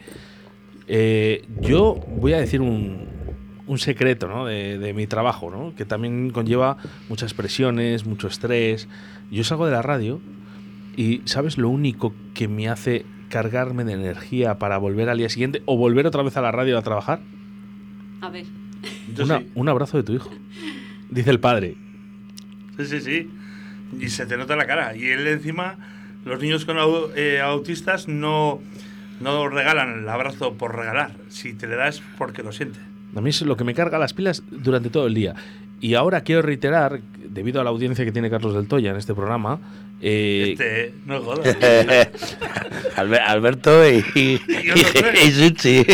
Eh, yo voy a decir un, un secreto ¿no? de, de mi trabajo, ¿no? que también conlleva muchas presiones, mucho estrés. Yo salgo de la radio y, ¿sabes lo único que me hace cargarme de energía para volver al día siguiente o volver otra vez a la radio a trabajar? A ver. Una- Un abrazo de tu hijo. Dice el padre. Sí, sí, sí. Y se te nota la cara. Y él encima, los niños con eh, autistas no, no regalan el abrazo por regalar. Si te le das porque lo siente. A mí es lo que me carga las pilas durante todo el día. Y ahora quiero reiterar, debido a la audiencia que tiene Carlos del Toya en este programa, eh, Este, no jodas. Albe- Alberto y, y, Suchi.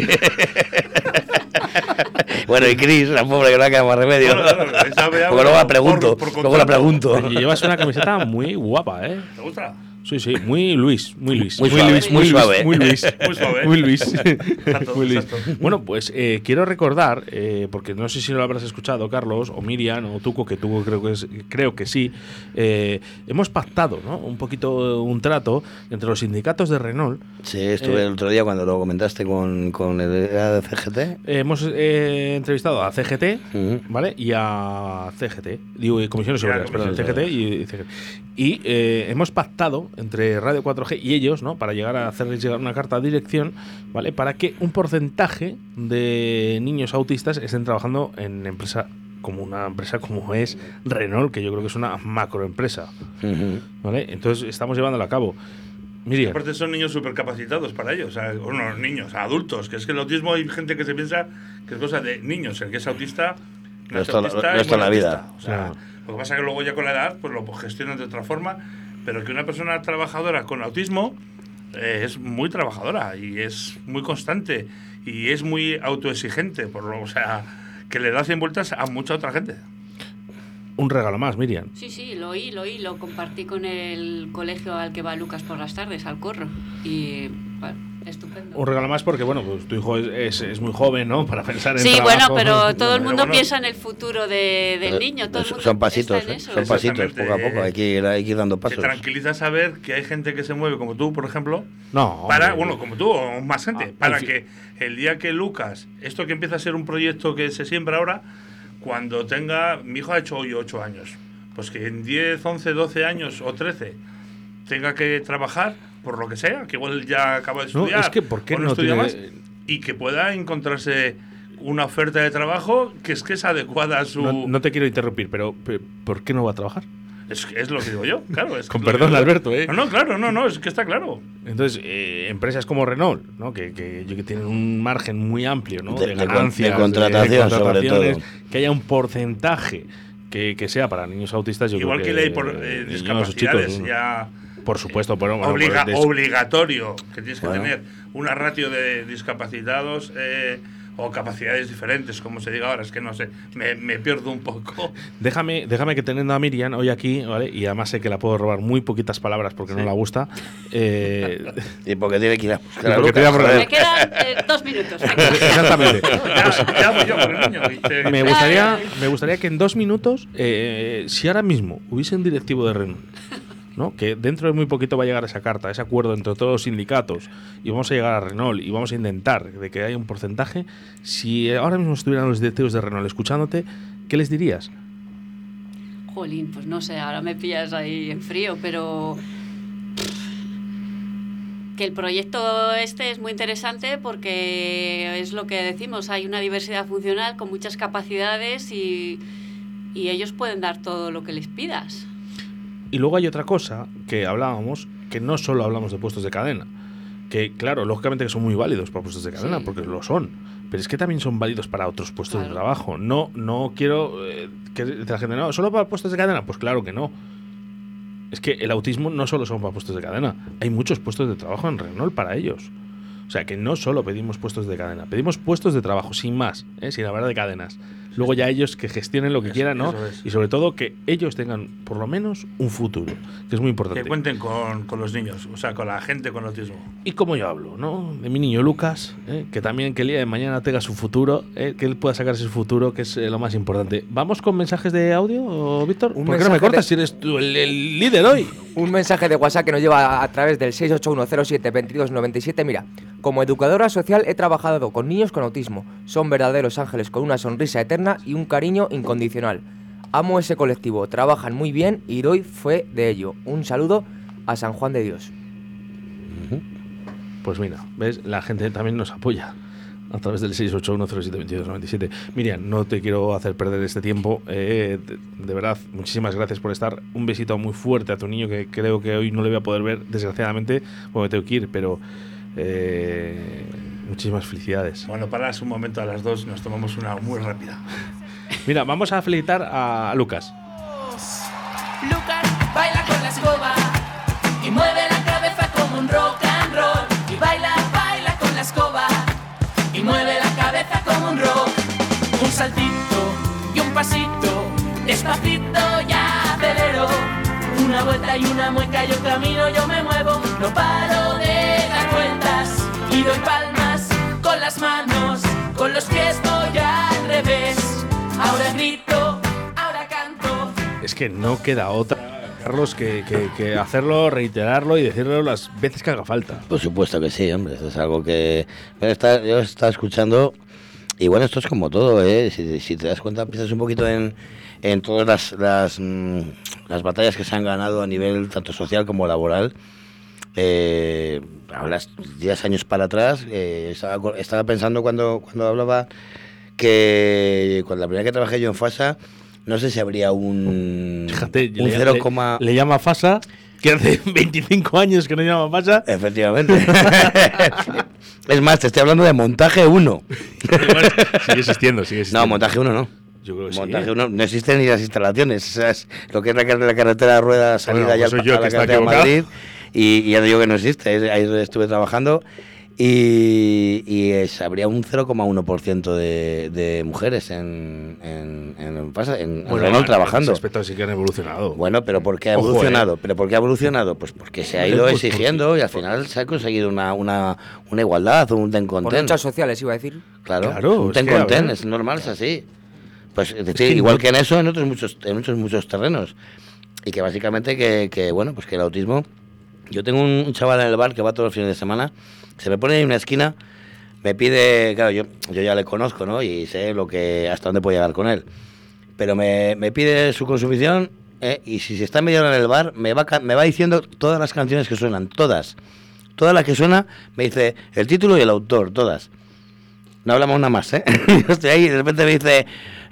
bueno, y Chris, la pobre que no ha quedado más remedio. Bueno, claro, esa me llama Luego la por- pregunto. por luego la pregunto. Oye, llevas una camiseta muy guapa, ¿eh? ¿Te gusta? Sí, sí, muy Luis, muy Luis. Muy suave, Luis, muy Luis, suave. Muy Luis. Muy suave. Muy Luis. Exacto, Muy Luis. exacto. Bueno, pues eh, quiero recordar, eh, porque no sé si lo habrás escuchado, Carlos, o Miriam, o Tuco, que Tuco creo que, es, creo que sí, eh, hemos pactado ¿no? un poquito un trato entre los sindicatos de Renault. Sí, estuve Eh, el otro día cuando lo comentaste con, con el de CGT. Eh, hemos eh, entrevistado a CGT, ¿vale? Y a CGT, digo, Comisiones Obreras, perdón, CGT y CGT. Y eh, hemos pactado entre Radio 4G y ellos, ¿no? Para llegar a hacerles llegar una carta de dirección, ¿vale? Para que un porcentaje de niños autistas estén trabajando en empresa como una empresa como es Renault, que yo creo que es una macroempresa, ¿vale? Entonces estamos llevándolo a cabo. Miriam. Aparte son niños supercapacitados para ello, o sea, unos niños, adultos, que es que el autismo hay gente que se piensa que es cosa de niños, el que es autista Lo no es la- autista lo y es la vida. O sea, lo que pasa es que luego ya con la edad pues lo gestionan de otra forma, pero que una persona trabajadora con autismo eh, es muy trabajadora y es muy constante y es muy autoexigente, por lo, o sea, que le da 100 vueltas a mucha otra gente. Un regalo más, Miriam. Sí, sí, lo oí, lo oí, lo compartí con el colegio al que va Lucas por las tardes, al corro. Y bueno, estupendo. Un regalo más porque, bueno, pues tu hijo es, es- es muy joven, ¿no? Para pensar en Sí, trabajo. bueno, pero todo el mundo Bueno, piensa en el futuro de- del Pero niño. Todo el son- mundo son pasitos, está en ¿eh? eso. son pasitos, poco a poco. Hay que ir, hay que ir dando Te pasos. tranquiliza saber que hay gente que se mueve como tú, por ejemplo, No, para, hombre. bueno, como tú o más gente, Ah, para que el día que Lucas, esto que empieza a ser un proyecto que se siembra ahora, cuando tenga, mi hijo ha hecho hoy 8 años, pues que en 10, 11, 12 años o 13 tenga que trabajar por lo que sea, que igual ya acaba de No, estudiar es que ¿por qué no estudia tiene- más, y que pueda encontrarse una oferta de trabajo que es que es adecuada a su... No, no te quiero interrumpir, pero pe- ¿por qué no va a trabajar? Es, es lo que digo yo, claro. Es Con que perdón, digo. Alberto, ¿eh? No, no, claro, no, no, es que está claro. Entonces, eh, empresas como Renault, ¿no? que, que, que tienen un margen muy amplio ¿no? De- de, de ganancias, de contratación, sobre contrataciones, todo. que haya un porcentaje que, que sea para niños autistas. Yo Igual que creo ley por eh, niños, discapacidades, chicos, ya Por supuesto, pero bueno, obliga- pues, des- obligatorio, que tienes que Bueno. tener una ratio de discapacitados eh, o capacidades diferentes, como se diga ahora, es que no sé, me, me pierdo un poco. Déjame, déjame que teniendo a Miriam hoy aquí, ¿vale? Y además sé que la puedo robar muy poquitas palabras porque no la gusta. Eh, y porque tiene que ir a buscar Lucas. Me quedan eh, dos minutos. Exactamente. Ya, ya voy yo con el niño. y te- Me gustaría, me gustaría que en dos minutos, eh, si ahora mismo hubiese un directivo de Renault, ¿no? que dentro de muy poquito va a llegar esa carta, ese acuerdo entre todos los sindicatos, y vamos a llegar a Renault y vamos a intentar de que haya un porcentaje, si ahora mismo estuvieran los directivos de Renault escuchándote, ¿qué les dirías? Jolín, pues no sé, ahora me pillas ahí en frío, pero que el proyecto este es muy interesante porque es lo que decimos, hay una diversidad funcional con muchas capacidades y ellos pueden dar todo lo que les pidas. Y luego hay otra cosa que hablábamos, que no solo hablamos de puestos de cadena, que claro, lógicamente que son muy válidos para puestos de cadena, Sí. porque lo son, pero es que también son válidos para otros puestos de trabajo. No, no quiero eh, que la gente no, solo para puestos de cadena, pues claro que no. Es que el autismo no solo son para puestos de cadena, hay muchos puestos de trabajo en Renault para ellos. O sea que no solo pedimos puestos de cadena, pedimos puestos de trabajo, sin más, ¿eh? sin hablar de cadenas. Luego ya ellos que gestionen lo que quieran, ¿no? es. Y sobre todo que ellos tengan por lo menos un futuro, que es muy importante. Que cuenten con, con los niños, o sea, con la gente con autismo. Y como yo hablo, ¿no? De mi niño Lucas, ¿eh? que también que el día de mañana tenga su futuro, ¿eh? que él pueda sacarse su futuro, que es eh, lo más importante. ¿Vamos con mensajes de audio, Víctor? Un ¿Por qué no me mensaje cortas de- si eres tú el, el líder hoy? Un mensaje de WhatsApp que nos lleva a través del 681072297. Mira, como educadora social he trabajado con niños con autismo. Son verdaderos ángeles con una sonrisa eterna y un cariño incondicional. Amo ese colectivo, trabajan muy bien y doy fe de ello. Un saludo a San Juan de Dios. Pues mira, ¿ves? La gente también nos apoya a través del 681072297. Miriam, no te quiero hacer perder este tiempo. eh, de, de verdad, muchísimas gracias por estar. Un besito muy fuerte a tu niño que creo que hoy no le voy a poder ver, desgraciadamente, porque me tengo que ir, pero eh, muchísimas felicidades. Bueno, paras un momento a las dos, nos tomamos una muy rápida. Mira, vamos a felicitar a Lucas. Lucas baila con la escoba y mueve la cabeza como un rock and roll. Y baila, baila con la escoba y mueve la cabeza como un rock. Un saltito y un pasito, despacito ya acelero. Una vuelta y una mueca, yo camino, yo me muevo. No paro de dar vueltas y doy palmas las manos, con los pies voy al revés. Ahora grito, ahora canto. Es que no queda otra, Carlos, que, que- que hacerlo, reiterarlo y decirlo las veces que haga falta. Por supuesto que sí, hombre. Esto es algo que. Bueno, está- yo estaba escuchando. Y bueno, esto es como todo, ¿eh? Si, si te das cuenta, piensas un poquito en, en todas las, las, mm, las batallas que se han ganado a nivel tanto social como laboral. Eh, hablas 10 años para atrás, eh, estaba, estaba pensando cuando, cuando hablaba que cuando la primera que trabajé yo en FASA, no sé si habría un, Fíjate, un le, 0, le- le llama Fasa, que hace 25 años que no llama Fasa. Efectivamente. es más, te estoy hablando de montaje 1. sigue existiendo, sigue existiendo. No, montaje 1 no. Yo creo que sí, montaje ¿eh? 1 no existen ni las instalaciones. O sea, es lo que es la, la carretera de rueda salida Bueno, ya pues a la carretera de. Madrid. Y, y ya digo que no existe. Ahí, es estuve trabajando. Y, y es- habría un 0,1% de, de mujeres en, en, en, en- en Bueno, Renault en trabajando. ese aspecto sí que han evolucionado. Bueno, pero ¿por qué ha Ojo, evolucionado? eh. ¿Pero por qué ha evolucionado? Pues porque se ha Pues ido porque- exigiendo y al final se ha conseguido una, una, una igualdad, un ten Por content. luchas sociales, iba a decir. Claro, Claro, un es ten content, ver. es normal, es así. Pues es decir, que igual no- que en eso, en otros muchos, en muchos, muchos terrenos. Y que básicamente que, que, bueno, pues que el autismo. Yo tengo un, chaval en el bar que va todos los fines de semana, se me pone en una esquina, me pide, claro, yo, yo ya le conozco, ¿no? Y sé lo que, hasta dónde puedo llegar con él. Pero me, me pide su consumición ¿eh? y si se está media en el bar, me va, me va diciendo todas las canciones que suenan, todas. Todas las que suena, me dice el título y el autor, todas. No hablamos nada más, ¿eh? Yo estoy ahí y de repente me dice,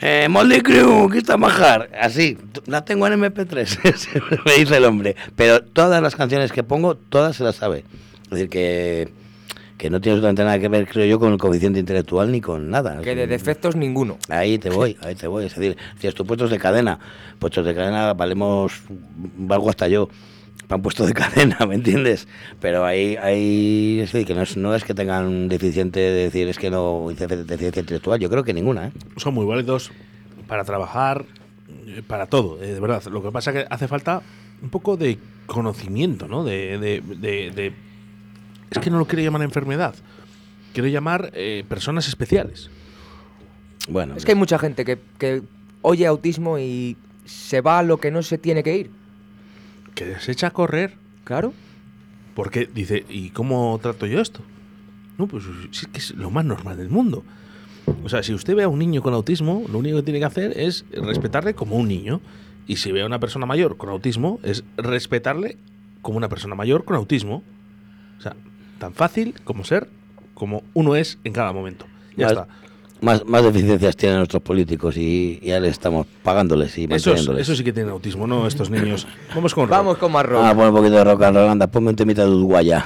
eh, Molly Crew, ¿qué está majar? Así, la tengo en MP3, me dice el hombre. Pero todas las canciones que pongo, todas se las sabe. Es decir, que, que no tiene absolutamente nada que ver, creo yo, con el coeficiente intelectual ni con nada. Que de defectos ninguno. Ahí te voy, ahí te voy. Es decir, si tus puestos de cadena, puestos de cadena valemos, valgo hasta yo. Han puesto de cadena, ¿me entiendes? Pero ahí, ahí es decir, que no es, no es que tengan deficiente de decir, es que no deficiencia intelectual, yo creo que ninguna. ¿eh? Son muy válidos para trabajar, eh, para todo, eh, de verdad. Lo que pasa es que hace falta un poco de conocimiento, ¿no? De, de, de, es que no lo quiero llamar enfermedad, quiero llamar eh, personas especiales. Bueno, es que hay mucha gente que, que oye autismo y se va a lo que no se tiene que ir que se echa a correr. Claro. Porque dice, ¿y cómo trato yo esto? No, pues es que es lo más normal del mundo. O sea, si usted ve a un niño con autismo, lo único que tiene que hacer es respetarle como un niño. Y si ve a una persona mayor con autismo, es respetarle como una persona mayor con autismo. O sea, tan fácil como ser como uno es en cada momento. Ya está más, más deficiencias tienen nuestros políticos y, ya le estamos pagándoles y eso, eso sí que tienen autismo, ¿no? Estos niños. Vamos con Vamos con más rock. Ah, pon un poquito de rock and roll, anda, ponme un temita de Uruguaya.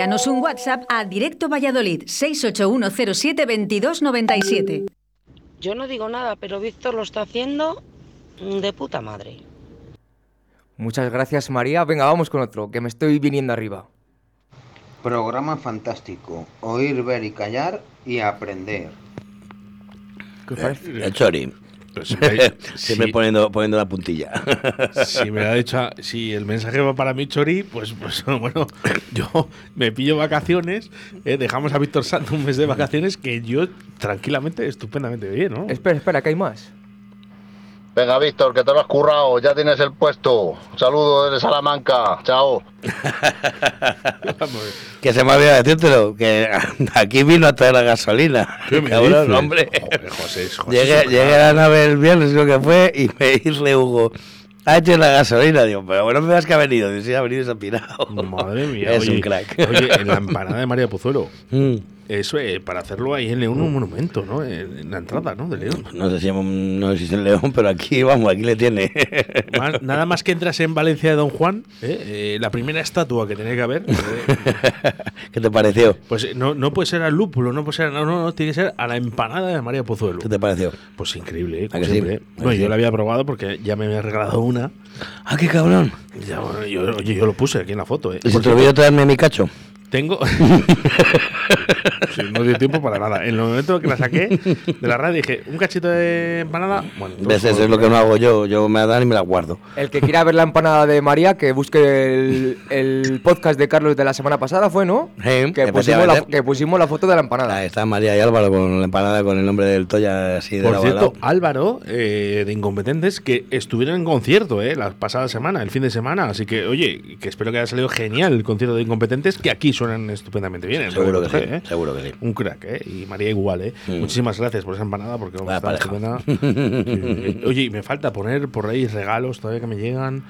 Envíanos un WhatsApp a Directo Valladolid 681072297. Yo no digo nada, pero Víctor lo está haciendo de puta madre. Muchas gracias María. Venga, vamos con otro, que me estoy viniendo arriba. Programa fantástico. Oír, ver y callar y aprender. El Chori. Pues me- Siempre sí. poniendo, poniendo la puntilla. Si me ha dicho, si el mensaje va para mí, Chori, pues, pues bueno, yo me pillo vacaciones, eh, dejamos a Víctor Sanz un mes de vacaciones que yo tranquilamente, estupendamente bien, ¿no? Espera, espera, que hay más. Venga, Víctor, que te lo has currado, ya tienes el puesto. Un saludo desde Salamanca, chao. que se me olvidó decírtelo, que aquí vino a traer la gasolina. ¿Qué me Cabrón, dices? hombre. Joder, José, José, Llegué, a la nave el viernes, creo que fue, y me dice Hugo, ha hecho la gasolina. Digo, pero bueno, me veas que ha venido. Sí, ha venido y se ha pirado. Madre mía, es oye, un crack. Oye, en la empanada de María Pozuelo. Mm. Eso, eh, para hacerlo ahí en León, un monumento, ¿no? En, en la entrada, ¿no? De León. No sé si no existe en León, pero aquí, vamos, aquí le tiene. Más- nada más que entras en Valencia de Don Juan, eh, eh, la primera estatua que tenía que haber. eh, ¿Qué te pareció? Pues eh, no, no puede ser al lúpulo, no puede ser, no, no, no, tiene que ser a la empanada de María Pozuelo. ¿Qué te pareció? Pues increíble, ¿eh? ¿A Como sí? yo la había probado porque ya me había regalado una. ¡Ah, qué cabrón! Ya, bueno, yo, lo puse aquí en la foto, ¿eh? ¿Y se Por te olvidó traerme mi cacho? Tengo. Sí, no dio tiempo para nada. En el momento que la saqué de la radio dije, un cachito de empanada. Bueno, solo- es lo que no hago yo. Yo me la dan y me la guardo. El que quiera ver la empanada de María, que busque el, el podcast de Carlos de la semana pasada, ¿fue, no? que, pusimos la, que pusimos la foto de la empanada. Ahí está María y Álvaro con la empanada con el nombre del Toya así de Por lado a cierto. Álvaro, eh, de Incompetentes, que estuvieron en concierto eh, la pasada semana, el fin de semana. Así que, oye, que espero que haya salido genial el concierto de Incompetentes, que aquí suenan estupendamente bien. en Seguro que sí, 3G, ¿eh? seguro que sí. Un crack, ¿eh? Y María igual, ¿eh? Mm. Muchísimas gracias por esa empanada, porque vamos, Vaya está estupenda. Sí. Oye, y me falta poner por ahí regalos todavía que me llegan.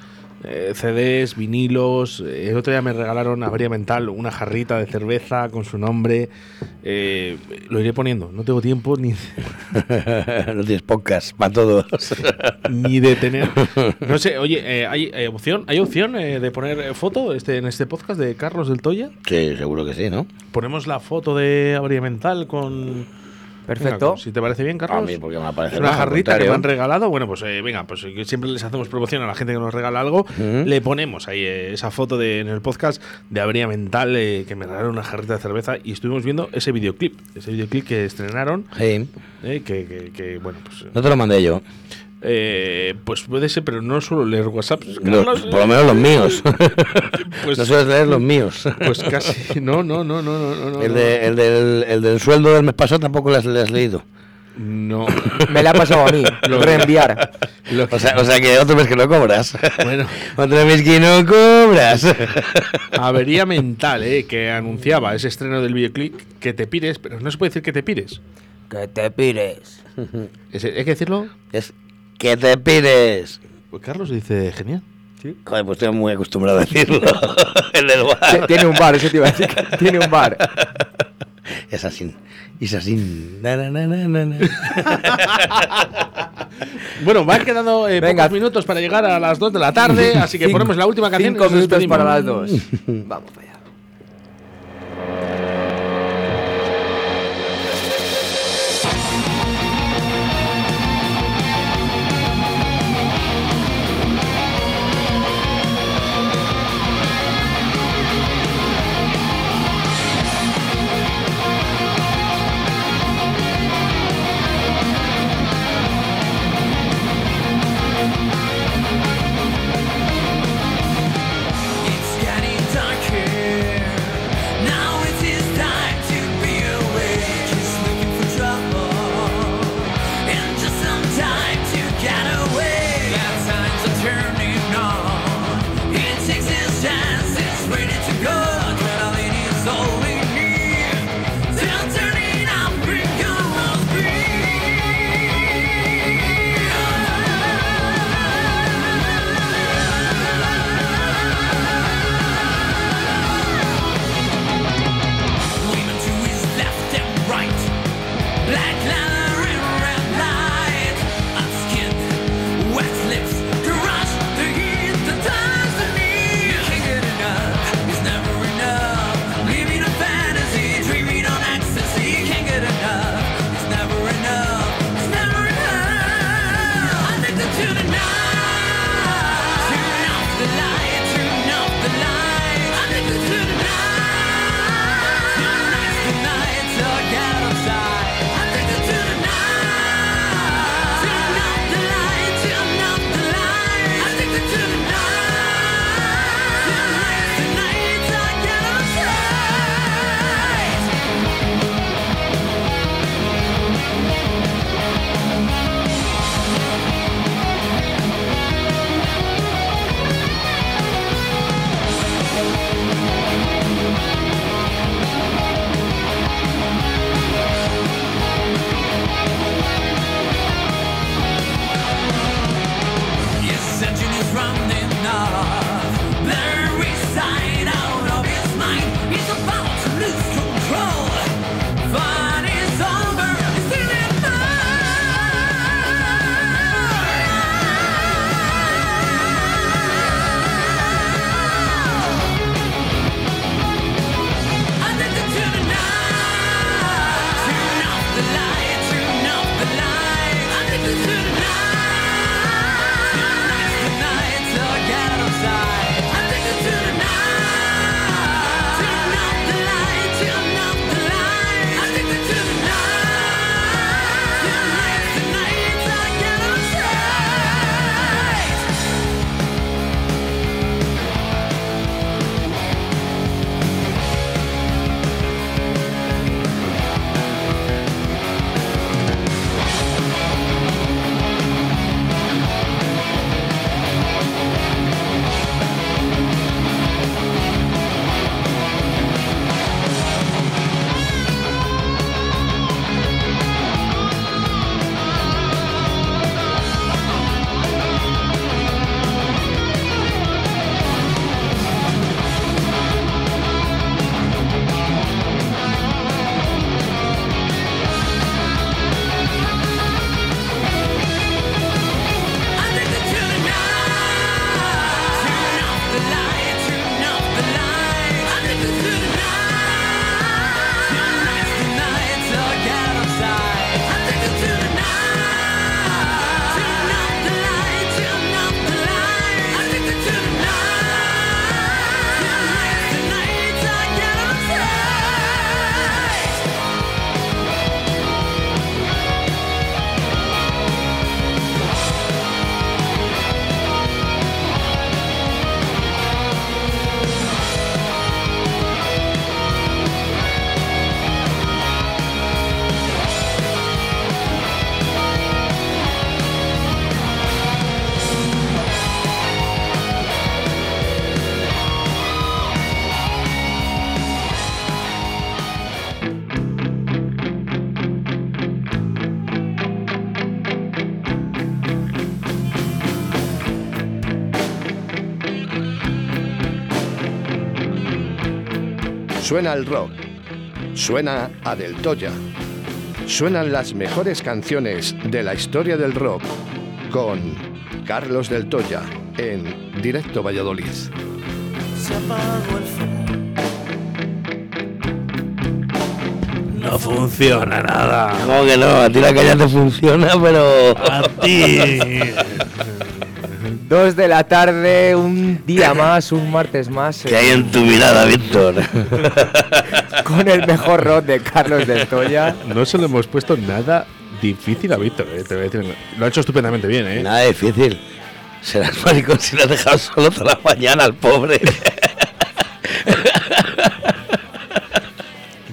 Eh, CDs, vinilos. eh, El otro día me regalaron a Mental una jarrita de cerveza con su nombre. Eh, lo iré poniendo. No tengo tiempo ni, no tienes podcast para todos. ni de tener. No sé, oye, eh, ¿hay eh, opción, ¿hay opción de poner foto este, en este podcast de Carlos del Toya? Sí, seguro que sí, ¿no? Ponemos la foto de María Mental con. Perfecto. Venga, si te parece bien, Carlos. A mí, porque me Es una jarrita que me han regalado. Bueno, pues eh, venga, pues eh, siempre les hacemos promoción a la gente que nos regala algo. Le ponemos ahí eh, esa foto de, en el podcast de Abría Mental eh, que me regalaron una jarrita de cerveza y estuvimos viendo ese videoclip. Ese videoclip que estrenaron. Sí. eh, que, que- que, bueno, pues. No te lo mandé yo. Eh, pues puede ser, pero no suelo leer WhatsApp. Por lo menos los míos. Pues- no sueles leer los míos. Pues casi. No, no, no, no, no. el, de- el del, el del sueldo del mes pasado tampoco lo has, lo has leído. No. Me la ha pasado a mí. Lo- reenviar. O sea, o sea que otro mes que no cobras. Bueno. otro mes que no cobras. Avería mental, eh, que anunciaba ese estreno del videoclip que te pires, pero no se puede decir que te pires. Que te pires. ¿Hay que decirlo? Es que te pires. Pues Carlos dice genial. Joder, pues estoy muy acostumbrado a decirlo. el del bar. T- Tiene un bar, eso te iba a decir. que Tiene un bar. Es así. Es así. Na, na, na, na, na, na. Bueno, van quedando eh, Venga. pocos minutos para llegar a las 2 de la tarde, así que Cinco- ponemos la última canción. Cinco minutos para las dos. Vamos allá. Suena el rock. Suena a Del Toya. Suenan las mejores canciones de la historia del rock con Carlos Del Toya en Directo Valladolid. Se apagó el No funciona nada. ¿Cómo que no? A ti la calle te funciona, pero. A ti. Dos de la tarde, un día más, un martes más. ¿Qué hay en tu mirada, Víctor? Con el mejor rock de Carlos del Toya. No se lo hemos puesto nada difícil a Víctor, eh, te voy a decir. Lo ha hecho estupendamente bien, ¿eh? Nada difícil. Serás maricón si lo has dejado solo toda la mañana al pobre.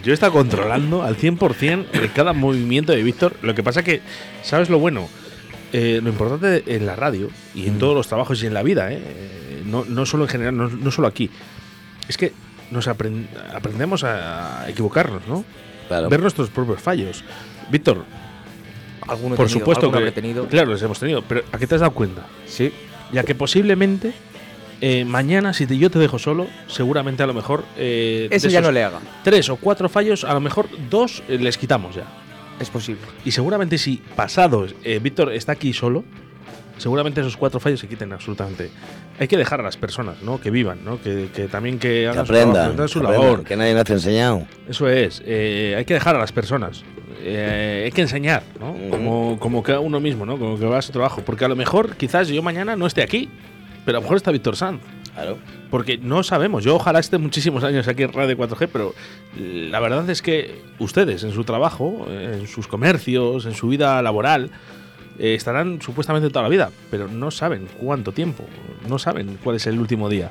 Yo he estado controlando al 100% eh, cada movimiento de Víctor. Lo que pasa que, ¿sabes lo bueno? Eh, lo importante en la radio y en todos los trabajos y en la vida, ¿eh? No, no solo en general, no, no solo aquí, es que nos aprend- aprendemos a equivocarnos, ¿no? Claro. Ver nuestros propios fallos. Víctor, por tenido, supuesto que habré tenido. claro, los hemos tenido, pero ¿a qué te has dado cuenta? Sí. Ya que posiblemente eh, mañana, si te- yo te dejo solo, seguramente a lo mejor. eh, Eso ya no le haga. Tres o cuatro fallos, a lo mejor dos eh, les quitamos ya. Es posible. Y seguramente si pasado eh, Víctor está aquí solo, seguramente esos cuatro fallos se quiten absolutamente. Hay que dejar a las personas, ¿no? Que vivan, ¿no? Que, que también que Que hagan su aprendan. trabajo, que hagan su que aprendan, labor. Que nadie nos ha enseñado. Eso es. eh, hay que dejar a las personas. Eh, hay que enseñar, ¿no? Como, como que uno mismo, ¿no? Como que va a su trabajo. Porque a lo mejor, quizás yo mañana no esté aquí, pero a lo mejor está Víctor Sanz. Claro. Porque no sabemos. Yo ojalá esté muchísimos años aquí en Radio 4G, pero la verdad es que ustedes en su trabajo, en sus comercios, en su vida laboral, eh, estarán supuestamente toda la vida, pero no saben cuánto tiempo, no saben cuál es el último día.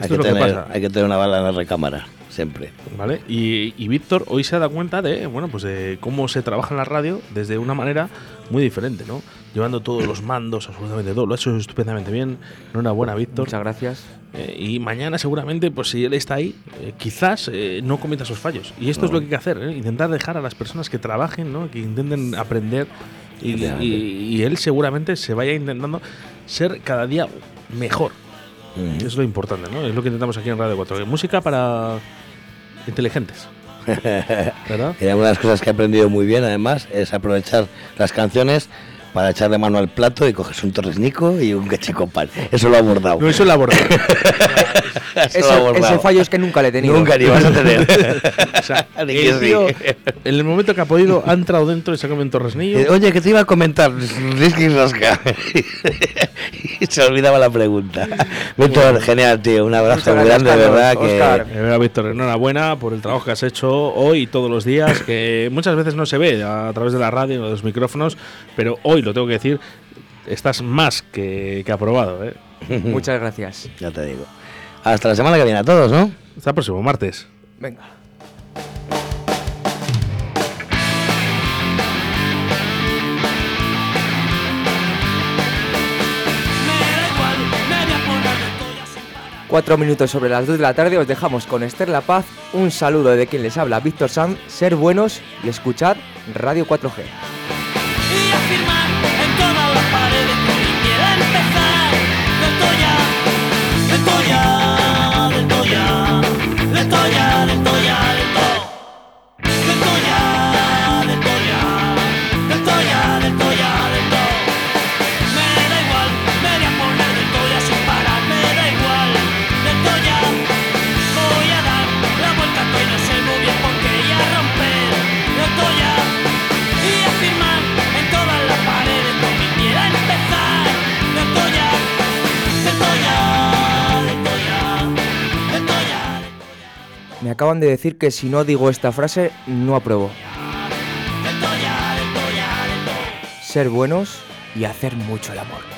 Que, que hay que tener una bala en la recámara, siempre. ¿Vale? Y, y Víctor hoy se ha dado cuenta de, bueno, pues de cómo se trabaja en la radio desde una manera muy diferente, ¿no? Llevando todos los mandos, absolutamente todo. Lo ha hecho estupendamente bien. Enhorabuena, Víctor. Muchas gracias. Eh, y mañana seguramente, pues si él está ahí, eh, quizás eh, no cometa esos fallos. Y esto es lo que hay que hacer, ¿eh? intentar dejar a las personas que trabajen, ¿no? que intenten aprender. Y, y- y él seguramente se vaya intentando ser cada día mejor. Mm. Es lo importante, ¿no? Es lo que intentamos aquí en Radio 4. Música para, inteligentes. ¿Verdad? Y una de las cosas que he aprendido muy bien, además, es aprovechar las canciones para echarle mano al plato y coges un torresnico y un pan. Eso lo ha abordado. No, eso lo ha abordado. ese fallo es que nunca le he tenido. Nunca ni vas a tener. o sea, el tío, en el momento que ha podido, ha entrado dentro y se ha comido un torresnillo. Eh, oye, que te iba a comentar, Risky Rosca. y se olvidaba la pregunta. Víctor, genial, tío. Un abrazo muy grande, de verdad. Oscar. Que... Víctor, enhorabuena por el trabajo que has hecho hoy y todos los días, que muchas veces no se ve a través de la radio o de los micrófonos, pero hoy lo tengo que decir, estás más que, aprobado. ¿eh? Muchas gracias. Ya te digo. Hasta la semana que viene a todos, ¿no? Hasta el próximo martes. Venga. Cuatro minutos sobre las dos de la tarde os dejamos con Esther La Paz. Un saludo de quien les habla, Víctor Sanz. Ser buenos y escuchar Radio 4G. Del Me acaban de decir que si no digo esta frase, no apruebo. Ser buenos y hacer mucho el amor.